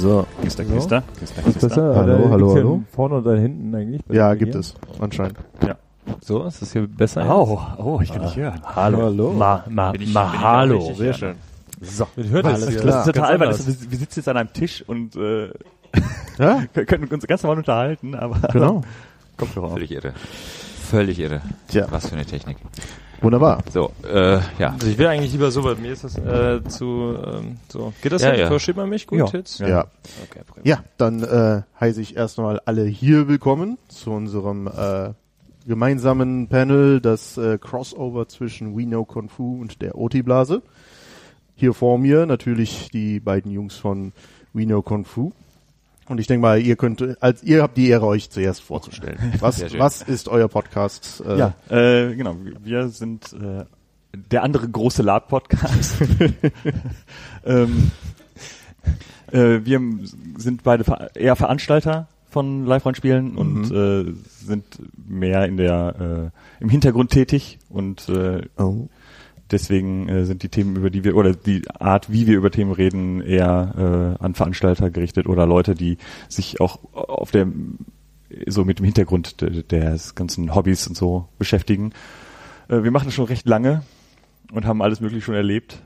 So. Knister, So. knister, knister, Ist knister. besser? Hallo, hallo, hallo. Vorne oder hinten eigentlich? Ja, gibt hier? es, anscheinend. So, ist das hier besser? Oh, oh, ich kann dich hören. Hallo. Hallo. Ma, ma, Bin ich- ma, hallo. Sehr ja. schön. So. Man hört das klar. Das ist total albern. Wir wir sitzen jetzt an einem Tisch und äh, Ja, können uns ganz normal unterhalten, aber genau. Kopfhörer auf. Völlig irre. Völlig irre. Tja. Was für eine Technik. Wunderbar. So, äh, ja. Also ich will eigentlich lieber so, bei mir ist das äh, zu ähm, so. Geht das Ja, ja, ja. Versteht man mich gut Ja. jetzt? Ja. Okay, prima. Ja, dann äh, heiße ich erstmal alle hier willkommen zu unserem äh, gemeinsamen Panel, das äh, Crossover zwischen We Know Kung Fu und der OT-Blase. Hier vor mir natürlich die beiden Jungs von We Know Kung Fu. Und ich denke mal, ihr könnt, als ihr habt die Ehre, euch zuerst vorzustellen. Was, was ist euer Podcast? Äh, Ja, äh, genau. Wir sind äh, der andere große Lab-Podcast. ähm, äh, wir sind beide ver eher Veranstalter von Live-Rollenspielen und äh, sind mehr in der äh, im Hintergrund tätig und äh, Oh. Deswegen äh, sind die Themen, über die wir oder die Art, wie wir über Themen reden, eher äh, an Veranstalter gerichtet oder Leute, die sich auch auf der so mit dem Hintergrund de- des ganzen Hobbys und so beschäftigen. Äh, wir machen das schon recht lange und haben alles mögliche schon erlebt.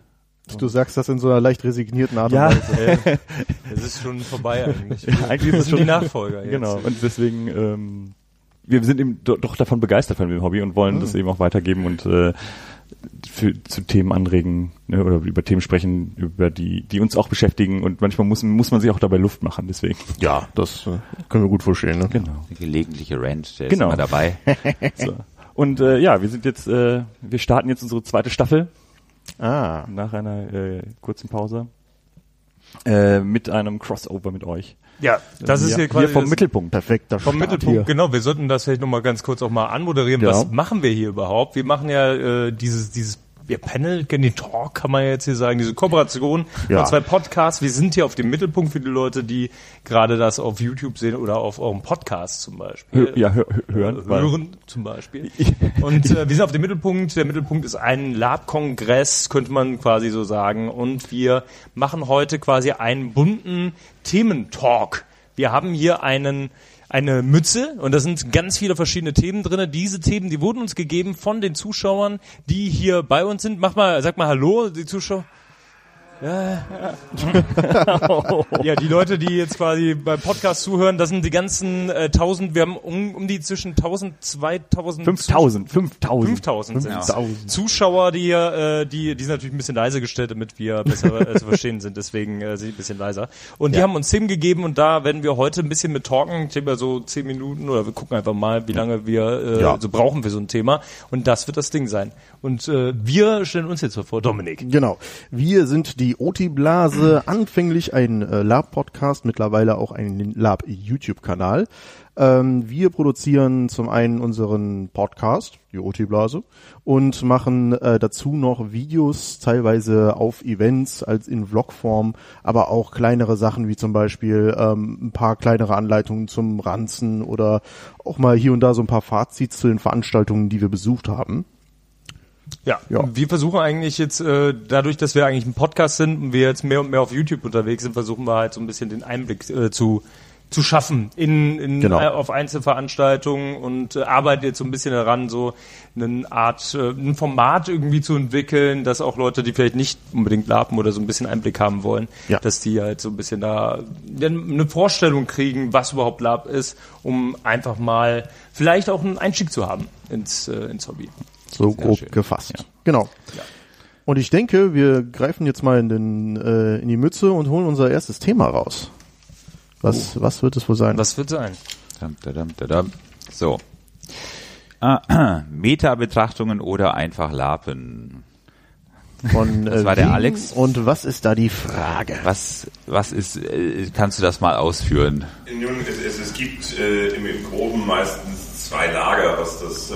Du sagst das in so einer leicht resignierten Art Ja. und Weise. Es ist schon vorbei eigentlich. Eigentlich ist es sind die schon Nachfolger jetzt. Genau. Und deswegen ähm, wir sind eben do, doch davon begeistert von dem Hobby und wollen das eben auch weitergeben und äh, für, zu Themen anregen ne, oder über Themen sprechen, über die, die uns auch beschäftigen und manchmal muss, muss man sich auch dabei Luft machen, deswegen. Ja, das äh, können wir gut verstehen. Ne? Genau. Eine gelegentliche Rant, der Genau. ist immer dabei. So. Und äh, ja, wir sind jetzt, äh, wir starten jetzt unsere zweite Staffel Ah, nach einer äh, kurzen Pause äh, mit einem Crossover mit euch. Ja, das ist hier quasi wir vom Mittelpunkt. perfekter Vom Start Mittelpunkt, hier. genau. Wir sollten das vielleicht nochmal ganz kurz auch mal anmoderieren. Ja. Was machen wir hier überhaupt? Wir machen ja äh, dieses, dieses ja, Panel, Genny Talk, kann man ja jetzt hier sagen, diese Kooperation Ja. von zwei Podcasts. Wir sind hier auf dem Mittelpunkt für die Leute, die gerade das auf YouTube sehen oder auf eurem Podcast zum Beispiel. Hö- ja, hö hö- hören. weil- hören zum Beispiel. Und äh, wir sind auf dem Mittelpunkt. Der Mittelpunkt ist ein Lab-Kongress, könnte man quasi so sagen. Und wir machen heute quasi einen bunten Thementalk. Wir haben hier einen eine Mütze und da sind ganz viele verschiedene Themen drinne. Diese Themen, die wurden uns gegeben von den Zuschauern, die hier bei uns sind. Mach mal, sag mal Hallo, die Zuschauer. Ja, die Leute, die jetzt quasi beim Podcast zuhören, das sind die ganzen äh, 1000, wir haben um, um die zwischen 1000, 2000, 5000, 5000. 5000 sind 5000. Zuschauer, die äh, die, die sind natürlich ein bisschen leiser gestellt, damit wir besser äh, zu verstehen sind, deswegen äh, sind ein bisschen leiser. Und die haben uns Themen gegeben und da werden wir heute ein bisschen mit talken, Thema so 10 Minuten oder wir gucken einfach mal, wie lange wir äh, Ja. so brauchen für so ein Thema und das wird das Ding sein. Und äh, wir stellen uns jetzt vor, Dominik. Genau. Wir sind die OT-Blase, anfänglich ein äh, Lab-Podcast, mittlerweile auch ein Lab-YouTube-Kanal. Ähm, wir produzieren zum einen unseren Podcast, die OT-Blase, und machen äh, dazu noch Videos, teilweise auf Events als in Vlogform, aber auch kleinere Sachen wie zum Beispiel ähm, ein paar kleinere Anleitungen zum Ranzen oder auch mal hier und da so ein paar Fazits zu den Veranstaltungen, die wir besucht haben. Ja, Ja. wir versuchen eigentlich jetzt, äh, dadurch, dass wir eigentlich ein Podcast sind und wir jetzt mehr und mehr auf YouTube unterwegs sind, versuchen wir halt so ein bisschen den Einblick äh, zu zu schaffen in, in Genau. äh, auf Einzelveranstaltungen und äh, arbeiten jetzt so ein bisschen daran, so eine Art, ein Format irgendwie zu entwickeln, dass auch Leute, die vielleicht nicht unbedingt lapen oder so ein bisschen Einblick haben wollen, Ja. dass die halt so ein bisschen da eine Vorstellung kriegen, was überhaupt Lab ist, um einfach mal vielleicht auch einen Einstieg zu haben ins, ins Hobby. So grob schön. gefasst. Genau. Und ich denke, wir greifen jetzt mal in, den, äh, in die Mütze und holen unser erstes Thema raus. Was, was wird es wohl sein? Was wird sein? Dam, dadam, dadam. So. Ah, Meta-Betrachtungen oder einfach Lapen. Von, Das äh, war der Alex. Und was ist da die Frage? Was, was ist, äh, kannst du das mal ausführen? Nun, es, es, es gibt äh, im, im Groben meistens zwei Lager, was das, äh,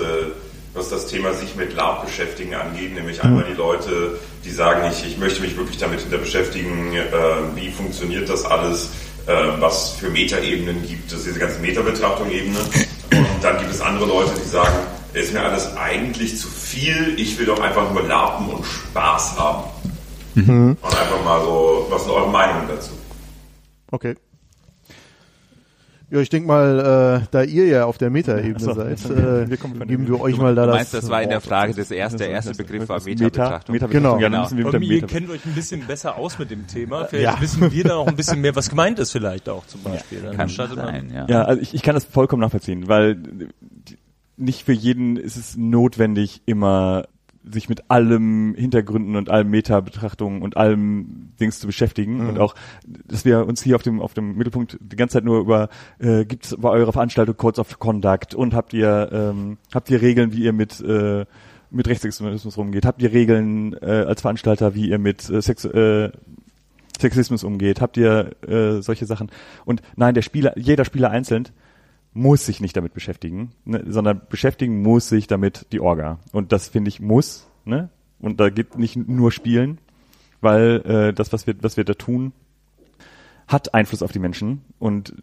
was das Thema sich mit Lab beschäftigen angeht. Nämlich einmal die Leute, die sagen, ich, ich möchte mich wirklich damit hinter beschäftigen, äh, wie funktioniert das alles, äh, was für Metaebenen gibt es, diese ganze Meta-Betrachtung-Ebene. Und dann gibt es andere Leute, die sagen, ist mir alles eigentlich zu viel, ich will doch einfach nur lapen und Spaß haben. Und einfach mal so, was sind eure Meinungen dazu? Okay. Ja, ich denke mal, äh, da ihr ja auf der Metaebene so. seid, äh, Wir kommen von geben wir euch mal da Du das. meinst, das war in der. Frage des ersten, der erste Begriff war Das Meta-Betrachtung. Meta Genau. Ja, dann müssen wir mit der Aber ihr kennt euch ein bisschen besser aus mit dem Thema. Vielleicht Ja. wissen wir da noch ein bisschen mehr, was gemeint ist vielleicht auch zum Beispiel. Dann Kann sein, ja. Ja, also ich, ich kann das vollkommen nachvollziehen, weil die- nicht für jeden ist es notwendig, immer sich mit allem Hintergründen und allem Meta-Betrachtungen und allem Dings zu beschäftigen und auch, dass wir uns hier auf dem auf dem Mittelpunkt die ganze Zeit nur über äh, gibt es bei eurer Veranstaltung Codes of Conduct und habt ihr ähm, habt ihr Regeln, wie ihr mit äh, mit Rechtsextremismus rumgeht? Habt ihr Regeln äh, als Veranstalter, wie ihr mit äh, Sex, äh, Sexismus umgeht? Habt ihr äh, solche Sachen? Und nein, der Spieler, jeder Spieler einzeln muss sich nicht damit beschäftigen, ne, sondern beschäftigen muss sich damit die Orga. Und das finde ich muss, ne? Und da geht nicht nur Spielen, weil äh, das, was wir, was wir da tun, hat Einfluss auf die Menschen. Und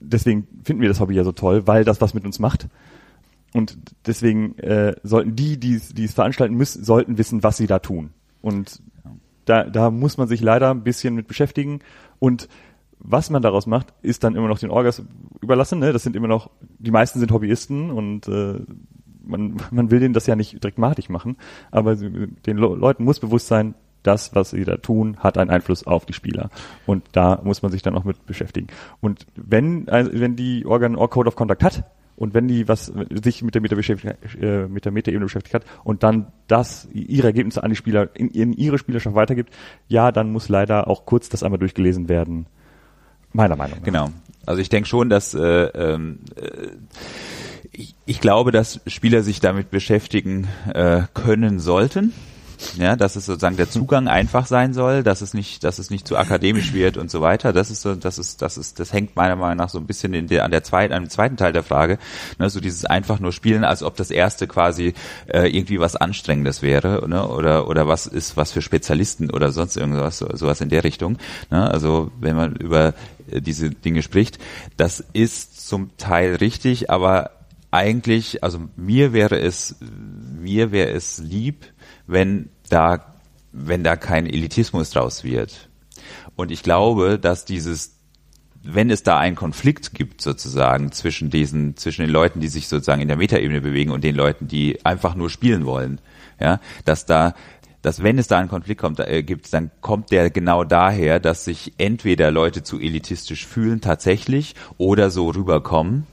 deswegen finden wir das Hobby ja so toll, weil das was mit uns macht. Und deswegen äh, sollten die, die es die es veranstalten müssen, sollten wissen, was sie da tun. Und da, da muss man sich leider ein bisschen mit beschäftigen. Und was man daraus macht, ist dann immer noch den Orgas überlassen. Ne? Das sind immer noch, die meisten sind Hobbyisten und äh, man, man will denen das ja nicht direkt machen, aber den Le Leuten muss bewusst sein, das, was sie da tun, hat einen Einfluss auf die Spieler. Und da muss man sich dann auch mit beschäftigen. Und wenn, also wenn die Organ Or Code of Conduct hat und wenn die was sich mit der Meta äh, mit der Meta-Ebene beschäftigt hat und dann das ihre Ergebnisse an die Spieler in, in ihre Spielerschaft weitergibt, ja, dann muss leider auch kurz das einmal durchgelesen werden. Meiner Meinung nach. Genau. Also ich denke schon, dass äh, ähm, äh, ich, ich glaube, dass Spieler sich damit beschäftigen äh, können sollten. Ja, dass es sozusagen der Zugang einfach sein soll, dass es nicht, dass es nicht zu akademisch wird und so weiter. Das ist so, das ist, das ist, das hängt meiner Meinung nach so ein bisschen in der, an der zweiten, an dem zweiten Teil der Frage. Ne, so dieses einfach nur spielen, als ob das erste quasi äh, irgendwie was Anstrengendes wäre, ne, oder, oder was ist was für Spezialisten oder sonst irgendwas, so, sowas in der Richtung. Ne? Also wenn man über äh, diese Dinge spricht, das ist zum Teil richtig, aber eigentlich, also mir wäre es, mir wäre es lieb, wenn da, wenn da kein Elitismus draus wird. Und ich glaube, dass dieses, wenn es da einen Konflikt gibt sozusagen zwischen diesen, zwischen den Leuten, die sich sozusagen in der Metaebene bewegen und den Leuten, die einfach nur spielen wollen, ja, dass da dass wenn es da einen Konflikt kommt, äh, gibt, dann kommt der genau daher, dass sich entweder Leute zu elitistisch fühlen tatsächlich oder so rüberkommen.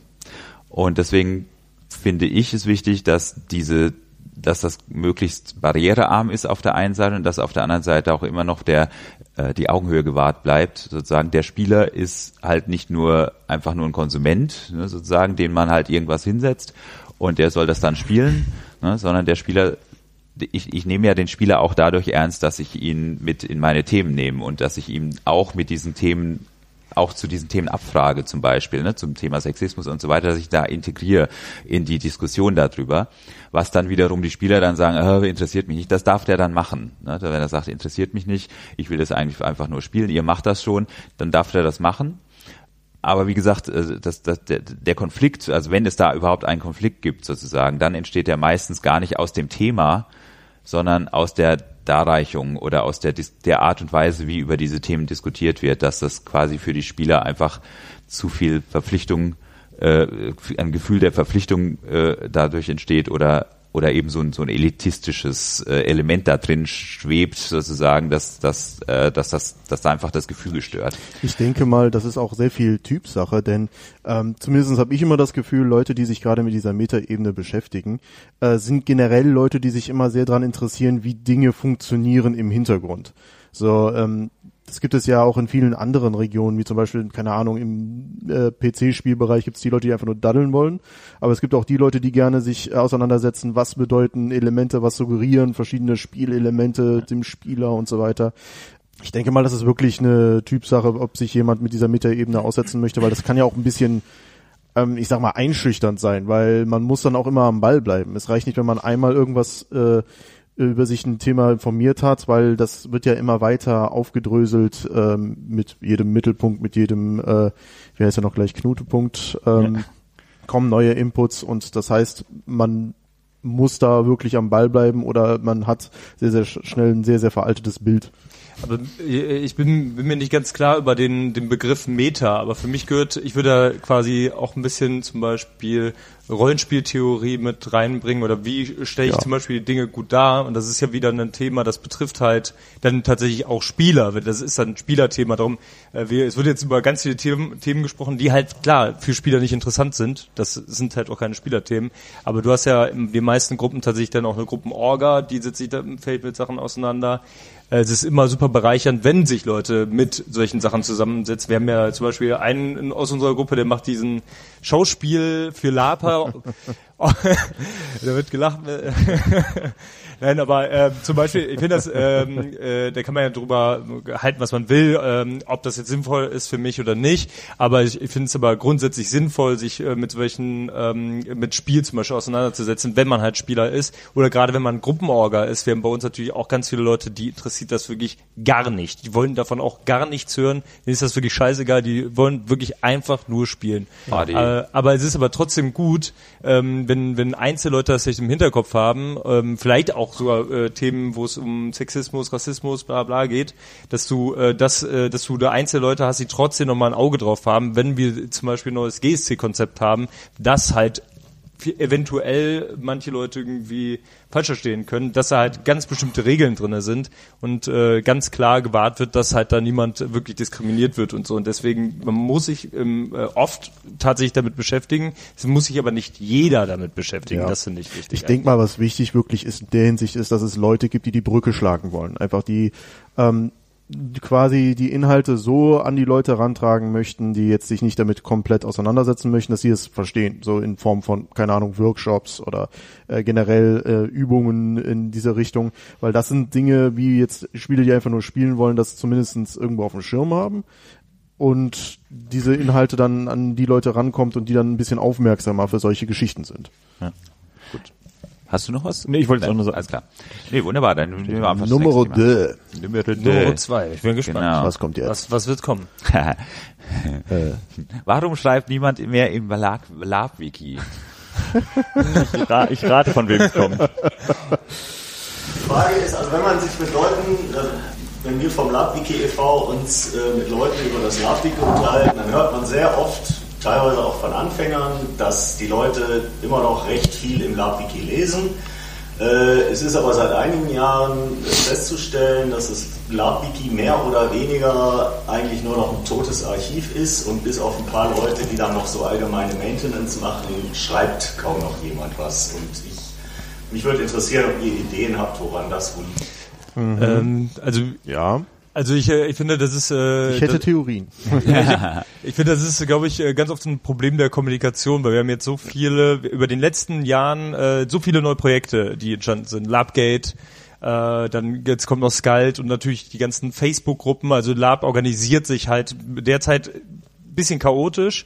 Und deswegen finde ich es wichtig, dass diese dass das möglichst barrierearm ist auf der einen Seite und dass auf der anderen Seite auch immer noch der äh, die Augenhöhe gewahrt bleibt. Sozusagen der Spieler ist halt nicht nur einfach nur ein Konsument, ne, sozusagen, den man halt irgendwas hinsetzt und der soll das dann spielen, ne, sondern der Spieler ich, ich nehme ja den Spieler auch dadurch ernst, dass ich ihn mit in meine Themen nehme und dass ich ihm auch mit diesen Themen auch zu diesen Themen abfrage zum Beispiel, ne, zum Thema Sexismus und so weiter, dass ich da integriere in die Diskussion darüber, was dann wiederum die Spieler dann sagen, äh, interessiert mich nicht, das darf der dann machen. Ne, wenn er sagt, interessiert mich nicht, ich will das eigentlich einfach nur spielen, ihr macht das schon, dann darf der das machen. Aber wie gesagt, äh, das, das, der, Konflikt, also wenn es da überhaupt einen Konflikt gibt sozusagen, dann entsteht der meistens gar nicht aus dem Thema, sondern aus der Darreichung oder aus der, der Art und Weise, wie über diese Themen diskutiert wird, dass das quasi für die Spieler einfach zu viel Verpflichtung, äh, ein Gefühl der Verpflichtung äh, dadurch entsteht oder oder eben so ein, so ein elitistisches äh, Element da drin schwebt, sozusagen, dass, dass, äh, dass, das, dass da einfach das Gefüge stört. Ich denke mal, das ist auch sehr viel Typsache, denn ähm, zumindest habe ich immer das Gefühl, Leute, die sich gerade mit dieser Metaebene beschäftigen, äh, sind generell Leute, die sich immer sehr daran interessieren, wie Dinge funktionieren im Hintergrund. So, ähm, das gibt es ja auch in vielen anderen Regionen, wie zum Beispiel, keine Ahnung, im äh, PC-Spielbereich gibt es die Leute, die einfach nur daddeln wollen. Aber es gibt auch die Leute, die gerne sich äh, auseinandersetzen, was bedeuten Elemente, was suggerieren verschiedene Spielelemente dem Spieler und so weiter. Ich denke mal, das ist wirklich eine Typsache, ob sich jemand mit dieser Metaebene aussetzen möchte, weil das kann ja auch ein bisschen, ähm, ich sag mal, einschüchternd sein, weil man muss dann auch immer am Ball bleiben. Es reicht nicht, wenn man einmal irgendwas äh, über sich ein Thema informiert hat, weil das wird ja immer weiter aufgedröselt ähm, mit jedem Mittelpunkt, mit jedem, äh, wie heißt ja noch gleich, Knutepunkt, ähm, kommen neue Inputs und das heißt, man muss da wirklich am Ball bleiben oder man hat sehr, sehr sch- schnell ein sehr, sehr veraltetes Bild. Aber ich bin, bin mir nicht ganz klar über den, den Begriff Meta, aber für mich gehört, ich würde da quasi auch ein bisschen zum Beispiel Rollenspieltheorie mit reinbringen oder wie stelle ich Ja. zum Beispiel die Dinge gut dar? Und das ist ja wieder ein Thema, das betrifft halt dann tatsächlich auch Spieler, das ist dann ein Spielerthema, darum, äh, wir, es wird jetzt über ganz viele Themen, Themen gesprochen, die halt klar für Spieler nicht interessant sind, das sind halt auch keine Spielerthemen, aber du hast ja in den meisten Gruppen tatsächlich dann auch eine Gruppenorga, die setzt sich da im Feld mit Sachen auseinander, Äh, es ist immer super bereichernd, wenn sich Leute mit solchen Sachen zusammensetzen. Wir haben ja zum Beispiel einen in- aus unserer Gruppe, der macht diesen Schauspiel für Lapa. da wird gelacht. Nein, aber äh, zum Beispiel, ich finde das, ähm, äh, da kann man ja drüber halten, was man will, ähm, ob das jetzt sinnvoll ist für mich oder nicht. Aber ich, ich finde es aber grundsätzlich sinnvoll, sich äh, mit solchen, ähm, mit Spiel zum Beispiel auseinanderzusetzen, wenn man halt Spieler ist. Oder gerade wenn man Gruppenorga ist. Wir haben bei uns natürlich auch ganz viele Leute, die interessiert das wirklich gar nicht. Die wollen davon auch gar nichts hören. Denen ist das wirklich scheißegal. Die wollen wirklich einfach nur spielen. Die- Äh, aber es ist aber trotzdem gut, ähm, wenn, wenn Einzelleute das vielleicht im Hinterkopf haben, ähm, vielleicht auch sogar äh, Themen, wo es um Sexismus, Rassismus, bla bla geht, dass du äh, das, äh, dass du da Einzelleute hast, die trotzdem nochmal ein Auge drauf haben, wenn wir zum Beispiel ein neues GSC-Konzept haben, das halt eventuell manche Leute irgendwie falsch verstehen können, dass da halt ganz bestimmte Regeln drinne sind und äh, ganz klar gewahrt wird, dass halt da niemand wirklich diskriminiert wird und so. Und deswegen, man muss sich ähm, äh, oft tatsächlich damit beschäftigen. Es muss sich aber nicht jeder damit beschäftigen. Ja. Das finde ich wichtig. Ich denke mal, was wichtig wirklich ist in der Hinsicht ist, dass es Leute gibt, die die Brücke schlagen wollen. Einfach die ähm, die quasi die Inhalte so an die Leute rantragen möchten, die jetzt sich nicht damit komplett auseinandersetzen möchten, dass sie es verstehen, so in Form von, keine Ahnung, Workshops oder äh, generell äh, Übungen in diese Richtung, weil das sind Dinge, wie jetzt Spiele, die einfach nur spielen wollen, das zumindestens irgendwo auf dem Schirm haben. Und diese Inhalte dann an die Leute rankommt und die dann ein bisschen aufmerksamer für solche Geschichten sind. Hast du noch was? Nee, ich wollte es auch nur sagen. Alles klar. Nee, wunderbar. Dann nehmen wir einfach deux. Nummer Nummer deux. zwei. Ich bin gespannt. Genau. Was kommt jetzt? Was, was wird kommen? Warum schreibt niemand mehr im Lab- Lab-Wiki? Ich, ra ich rate, von wem es kommt. Die Frage ist, also wenn man sich mit Leuten, äh, wenn wir vom LabWiki e.V. uns äh, mit Leuten über das LabWiki unterhalten, dann hört man sehr oft, teilweise auch von Anfängern, dass die Leute immer noch recht viel im LabWiki lesen. Äh, Es ist aber seit einigen Jahren festzustellen, dass das LabWiki mehr oder weniger eigentlich nur noch ein totes Archiv ist und bis auf ein paar Leute, die dann noch so allgemeine Maintenance machen, schreibt kaum noch jemand was. Und ich mich würde interessieren, ob ihr Ideen habt, woran das wohl liegt. Ähm, also, Ja, also ich, äh, ich finde, das ist. Äh, ich hätte das, Theorien. Ich finde, das ist, glaube ich, äh, ganz oft ein Problem der Kommunikation, weil wir haben jetzt so viele, über den letzten Jahren, äh, so viele neue Projekte, die entstanden sind. Labgate, äh, dann jetzt kommt noch Skald und natürlich die ganzen Facebook-Gruppen. Also Lab organisiert sich halt derzeit bisschen chaotisch.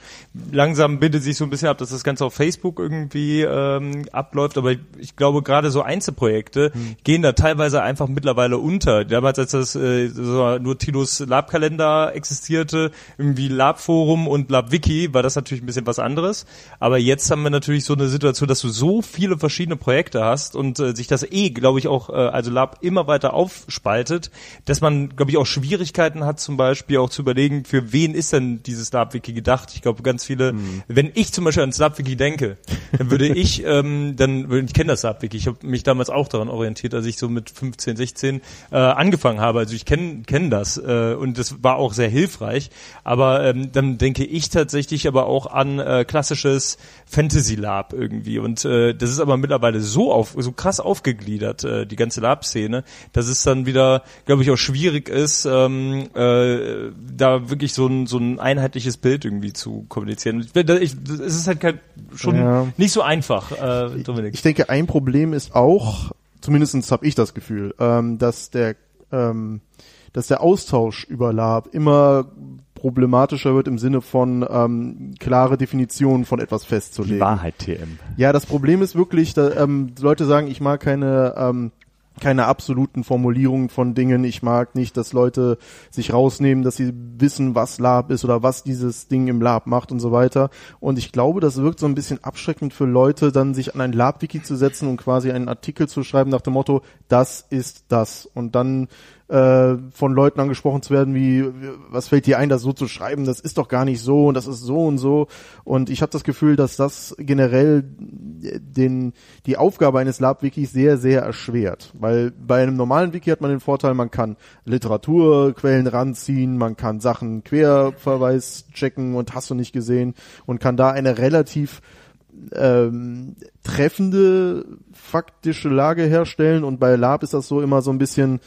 Langsam bildet sich so ein bisschen ab, dass das Ganze auf Facebook irgendwie ähm, abläuft. Aber ich, ich glaube, gerade so Einzelprojekte gehen da teilweise einfach mittlerweile unter. Damals, als das äh, so nur Tilos Lab-Kalender existierte, irgendwie Lab-Forum und Lab-Wiki, war das natürlich ein bisschen was anderes. Aber jetzt haben wir natürlich so eine Situation, dass du so viele verschiedene Projekte hast und äh, sich das eh, glaube ich, auch, äh, also Lab immer weiter aufspaltet, dass man, glaube ich, auch Schwierigkeiten hat, zum Beispiel auch zu überlegen, für wen ist denn dieses Lab-Wiki gedacht? Ich glaube, ganz viele, wenn ich zum Beispiel ans Lab-Wiki denke, dann würde ich, ähm, dann, ich kenne das Lab-Wiki, ich habe mich damals auch daran orientiert, als ich so mit 15, 16 äh, angefangen habe. Also ich kenne kenn das äh, und das war auch sehr hilfreich. Aber ähm, dann denke ich tatsächlich aber auch an äh, klassisches Fantasy Lab irgendwie. Und äh, das ist aber mittlerweile so auf, so krass aufgegliedert, äh, die ganze Lab-Szene, dass es dann wieder, glaube ich, auch schwierig ist, ähm, äh, da wirklich so ein, so ein einheitliches Bild irgendwie zu kommunizieren. Ich, es ist halt kein, schon Ja. nicht so einfach, äh, Dominik. Ich denke, ein Problem ist auch, zumindestens habe ich das Gefühl, ähm, dass der ähm, dass der Austausch über Lab immer problematischer wird im Sinne von ähm, klare Definitionen von etwas Die festzulegen. Wahrheit TM. Ja, das Problem ist wirklich, da, ähm, Leute sagen, ich mag keine ähm, keine absoluten Formulierungen von Dingen. Ich mag nicht, dass Leute sich rausnehmen, dass sie wissen, was Lab ist oder was dieses Ding im Lab macht und so weiter. Und ich glaube, das wirkt so ein bisschen abschreckend für Leute, dann sich an ein Lab-Wiki zu setzen und quasi einen Artikel zu schreiben nach dem Motto, das ist das. Und dann äh, von Leuten angesprochen zu werden, wie, was fällt dir ein, das so zu schreiben, das ist doch gar nicht so und das ist so und so. Und ich habe das Gefühl, dass das generell den, die Aufgabe eines Lab-Wikis sehr, sehr erschwert. Weil bei einem normalen Wiki hat man den Vorteil, man kann Literaturquellen ranziehen, man kann Sachen Querverweis checken und hast du nicht gesehen und kann da eine relativ ähm, treffende faktische Lage herstellen und bei Lab ist das so immer so ein bisschen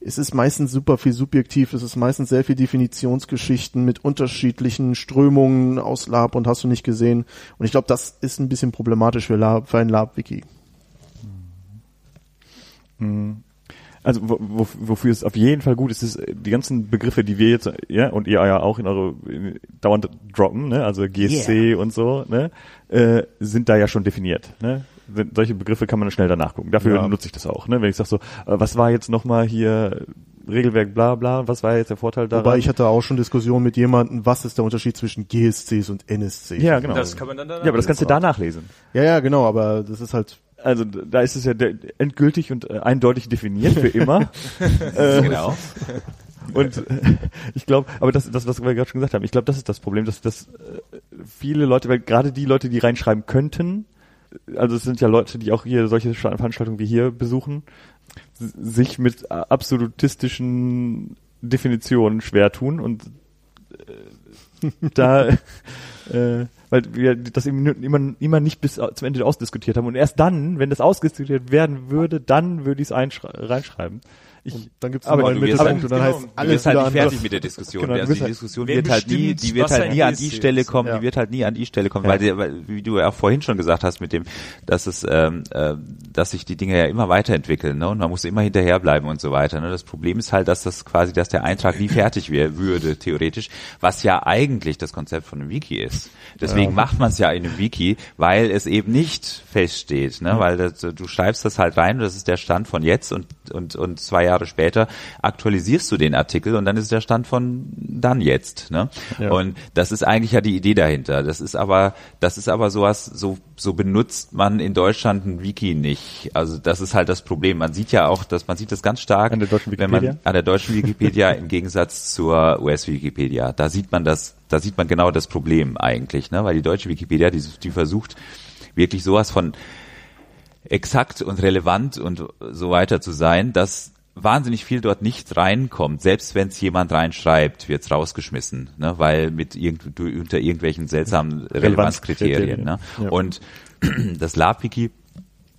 es ist meistens super viel subjektiv, es ist meistens sehr viel Definitionsgeschichten mit unterschiedlichen Strömungen aus Lab und hast du nicht gesehen. Und ich glaube, das ist ein bisschen problematisch für, Lab, für ein Lab-Wiki. Also wo, wo, wofür es auf jeden Fall gut ist, ist die ganzen Begriffe, die wir jetzt ja und ihr ja auch in eure in, dauernd droppen, ne, also GSC yeah. und so, ne, äh, sind da ja schon definiert. Ne? Solche Begriffe kann man schnell danach gucken. Dafür ja. nutze ich das auch. Ne? Wenn ich sage so, äh, was war jetzt nochmal hier Regelwerk bla bla, was war jetzt der Vorteil da? Wobei ich hatte auch schon Diskussionen mit jemandem, was ist der Unterschied zwischen GSCs und NSCs? Ja, genau. Das kann man dann ja, aber das kannst du da nachlesen. Ja, ja, genau, aber das ist halt also da ist es ja endgültig und äh, eindeutig definiert für immer. äh, genau. Und äh, ich glaube, aber das, das, was wir gerade schon gesagt haben, ich glaube, das ist das Problem, dass, dass äh, viele Leute, weil gerade die Leute, die reinschreiben könnten, also es sind ja Leute, die auch hier solche Veranstaltungen wie hier besuchen, sich mit absolutistischen Definitionen schwer tun und äh, da äh, weil wir das immer, immer nicht bis zum Ende ausdiskutiert haben und erst dann, wenn das ausdiskutiert werden würde, dann würde ich es reinschreiben. Ich, und dann gibt's aber einen Mittelpunkt und dann genau, heißt alles halt nicht fertig mit der Diskussion. Genau, also die halt Diskussion wird halt nie, die wird halt nie an die Stelle kommen, ja. die wird halt nie an die Stelle kommen, ja. weil, die, weil, wie du ja auch vorhin schon gesagt hast mit dem, dass es, ähm, äh, dass sich die Dinge ja immer weiterentwickeln, ne? Und man muss immer hinterherbleiben und so weiter. Ne? Das Problem ist halt, dass das quasi, dass der Eintrag nie fertig wäre, würde theoretisch, was ja eigentlich das Konzept von einem Wiki ist. Deswegen ja. macht man es ja in einem Wiki, weil es eben nicht feststeht, ne? Weil das, du schreibst das halt rein, das ist der Stand von jetzt und und und zwei Jahre später aktualisierst du den Artikel und dann ist der Stand von dann jetzt. Ne? Ja. Und das ist eigentlich ja die Idee dahinter. Das ist aber, das ist aber sowas, so, so benutzt man in Deutschland ein Wiki nicht. Also das ist halt das Problem. Man sieht ja auch, dass man sieht das ganz stark, an der deutschen Wikipedia? wenn man an der deutschen Wikipedia im Gegensatz zur US-Wikipedia. Da sieht man das, da sieht man genau das Problem eigentlich, ne? Weil die deutsche Wikipedia, die, die versucht wirklich sowas von exakt und relevant und so weiter zu sein, dass wahnsinnig viel dort nicht reinkommt. Selbst wenn es jemand reinschreibt, wird's rausgeschmissen, ne? weil mit irgend, unter irgendwelchen seltsamen Relevanzkriterien. Ne? Ja. Und das LabWiki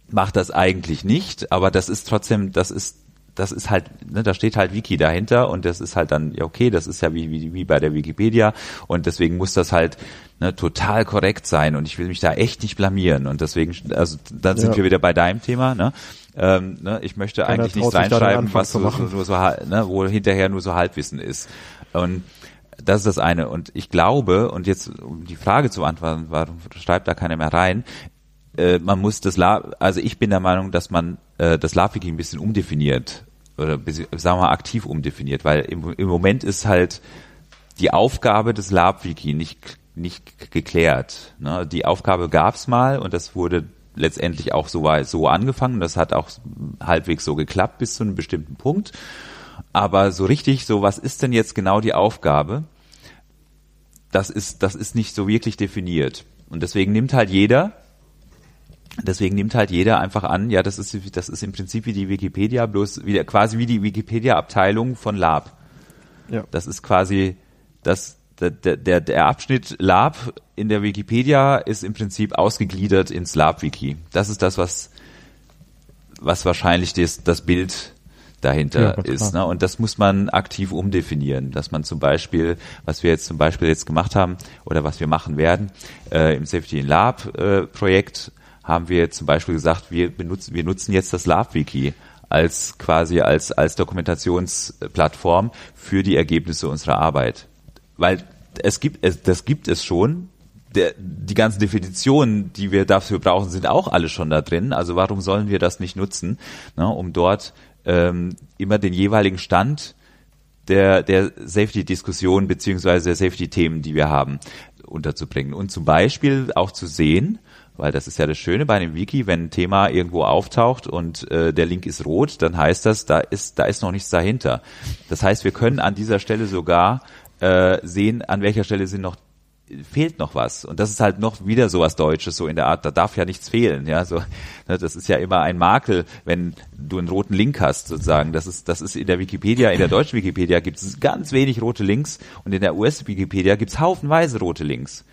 macht das eigentlich nicht, aber das ist trotzdem, das ist das ist halt, ne, da steht halt Wiki dahinter und das ist halt dann, ja okay, das ist ja wie, wie, wie bei der Wikipedia und deswegen muss das halt ne, total korrekt sein und ich will mich da echt nicht blamieren und deswegen, also dann sind ja. wir wieder bei deinem Thema, ne? Ähm, ne, ich möchte Keiner eigentlich nichts reinschreiben, was so, nur so, ne, wo hinterher nur so Halbwissen ist. Und das ist das eine. Und ich glaube, und jetzt um die Frage zu beantworten, warum schreibt da keiner mehr rein, äh, man muss das Lab, also ich bin der Meinung, dass man äh, das Lab-Wiki ein bisschen umdefiniert oder sagen wir mal aktiv umdefiniert, weil im, im Moment ist halt die Aufgabe des Lab-Wiki nicht nicht geklärt. Ne? Die Aufgabe gab's mal und das wurde letztendlich auch so, so angefangen. Das hat auch halbwegs so geklappt bis zu einem bestimmten Punkt. Aber so richtig, so was ist denn jetzt genau die Aufgabe? Das ist, das ist nicht so wirklich definiert. Und deswegen nimmt halt jeder, deswegen nimmt halt jeder einfach an, ja, das ist, das ist im Prinzip wie die Wikipedia, bloß wieder, quasi wie die Wikipedia-Abteilung von Lab. Ja. Das ist quasi das, der, der, der Abschnitt Lab in der Wikipedia ist im Prinzip ausgegliedert ins Lab-Wiki. Das ist das, was, was wahrscheinlich das, das Bild dahinter ja, ist. Ne? Und das muss man aktiv umdefinieren, dass man zum Beispiel, was wir jetzt zum Beispiel jetzt gemacht haben oder was wir machen werden, äh, im Safety in Lab äh, Projekt haben wir zum Beispiel gesagt, wir benutzen, wir nutzen jetzt das Lab-Wiki als quasi als, als Dokumentationsplattform für die Ergebnisse unserer Arbeit weil es gibt es, das gibt es schon, der, die ganzen Definitionen, die wir dafür brauchen, sind auch alle schon da drin. Also warum sollen wir das nicht nutzen, ne, um dort ähm, immer den jeweiligen Stand der, der Safety-Diskussion beziehungsweise der Safety-Themen, die wir haben, unterzubringen. Und zum Beispiel auch zu sehen, weil das ist ja das Schöne bei einem Wiki, wenn ein Thema irgendwo auftaucht und äh, der Link ist rot, dann heißt das, da ist, da ist noch nichts dahinter. Das heißt, wir können an dieser Stelle sogar äh, sehen, an welcher Stelle sind noch fehlt noch was. Und das ist halt noch wieder so was Deutsches, so in der Art, da darf ja nichts fehlen, ja, so, ne, das ist ja immer ein Makel, wenn du einen roten Link hast, sozusagen. Das ist, das ist in der Wikipedia, in der deutschen Wikipedia gibt es ganz wenig rote Links und in der US-Wikipedia gibt es haufenweise rote Links.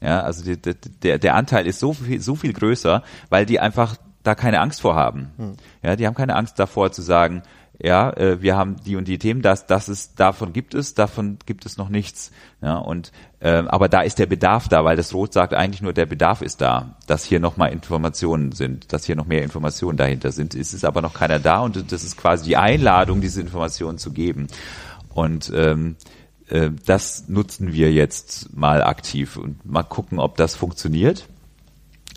Ja, also die, die, der, der Anteil ist so viel, so viel größer, weil die einfach da keine Angst vor haben. Hm. Ja, die haben keine Angst davor zu sagen, ja, äh, wir haben die und die Themen, das, das ist, davon gibt es, davon gibt es noch nichts. Ja, und äh, aber da ist der Bedarf da, weil das Rot sagt eigentlich nur, der Bedarf ist da, dass hier nochmal Informationen sind, dass hier noch mehr Informationen dahinter sind. Es ist aber noch keiner da und das ist quasi die Einladung, diese Informationen zu geben. Und ähm, äh, das nutzen wir jetzt mal aktiv und mal gucken, ob das funktioniert.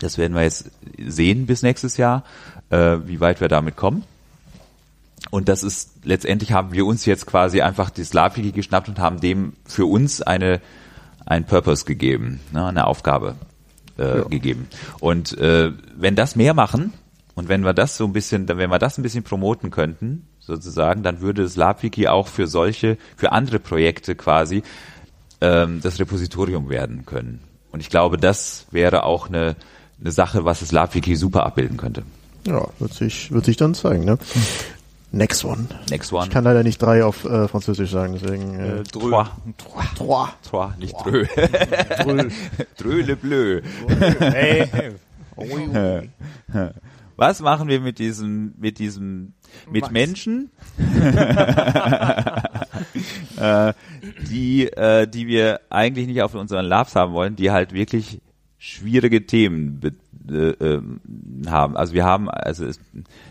Das werden wir jetzt sehen bis nächstes Jahr, äh, wie weit wir damit kommen. Und das ist letztendlich haben wir uns jetzt quasi einfach das LabWiki geschnappt und haben dem für uns eine ein Purpose gegeben, ne, eine Aufgabe äh, ja. gegeben. Und äh, wenn das mehr machen und wenn wir das so ein bisschen, wenn wir das ein bisschen promoten könnten, sozusagen, dann würde das LabWiki auch für solche, für andere Projekte quasi ähm, das Repositorium werden können. Und ich glaube, das wäre auch eine, eine Sache, was das LabWiki super abbilden könnte. Ja, wird sich, wird sich dann zeigen. Ne? Next one. Next one. Ich kann leider nicht drei auf äh, Französisch sagen, deswegen. Äh, äh, trois. Trois. Trois. Trois, nicht drö. drö. drö le bleu. Hey. Was machen wir mit diesem, mit diesem, mit Max. Menschen, äh, die, äh, die wir eigentlich nicht auf unseren Labs haben wollen, die halt wirklich schwierige Themen äh, ähm, haben. Also wir haben, also es,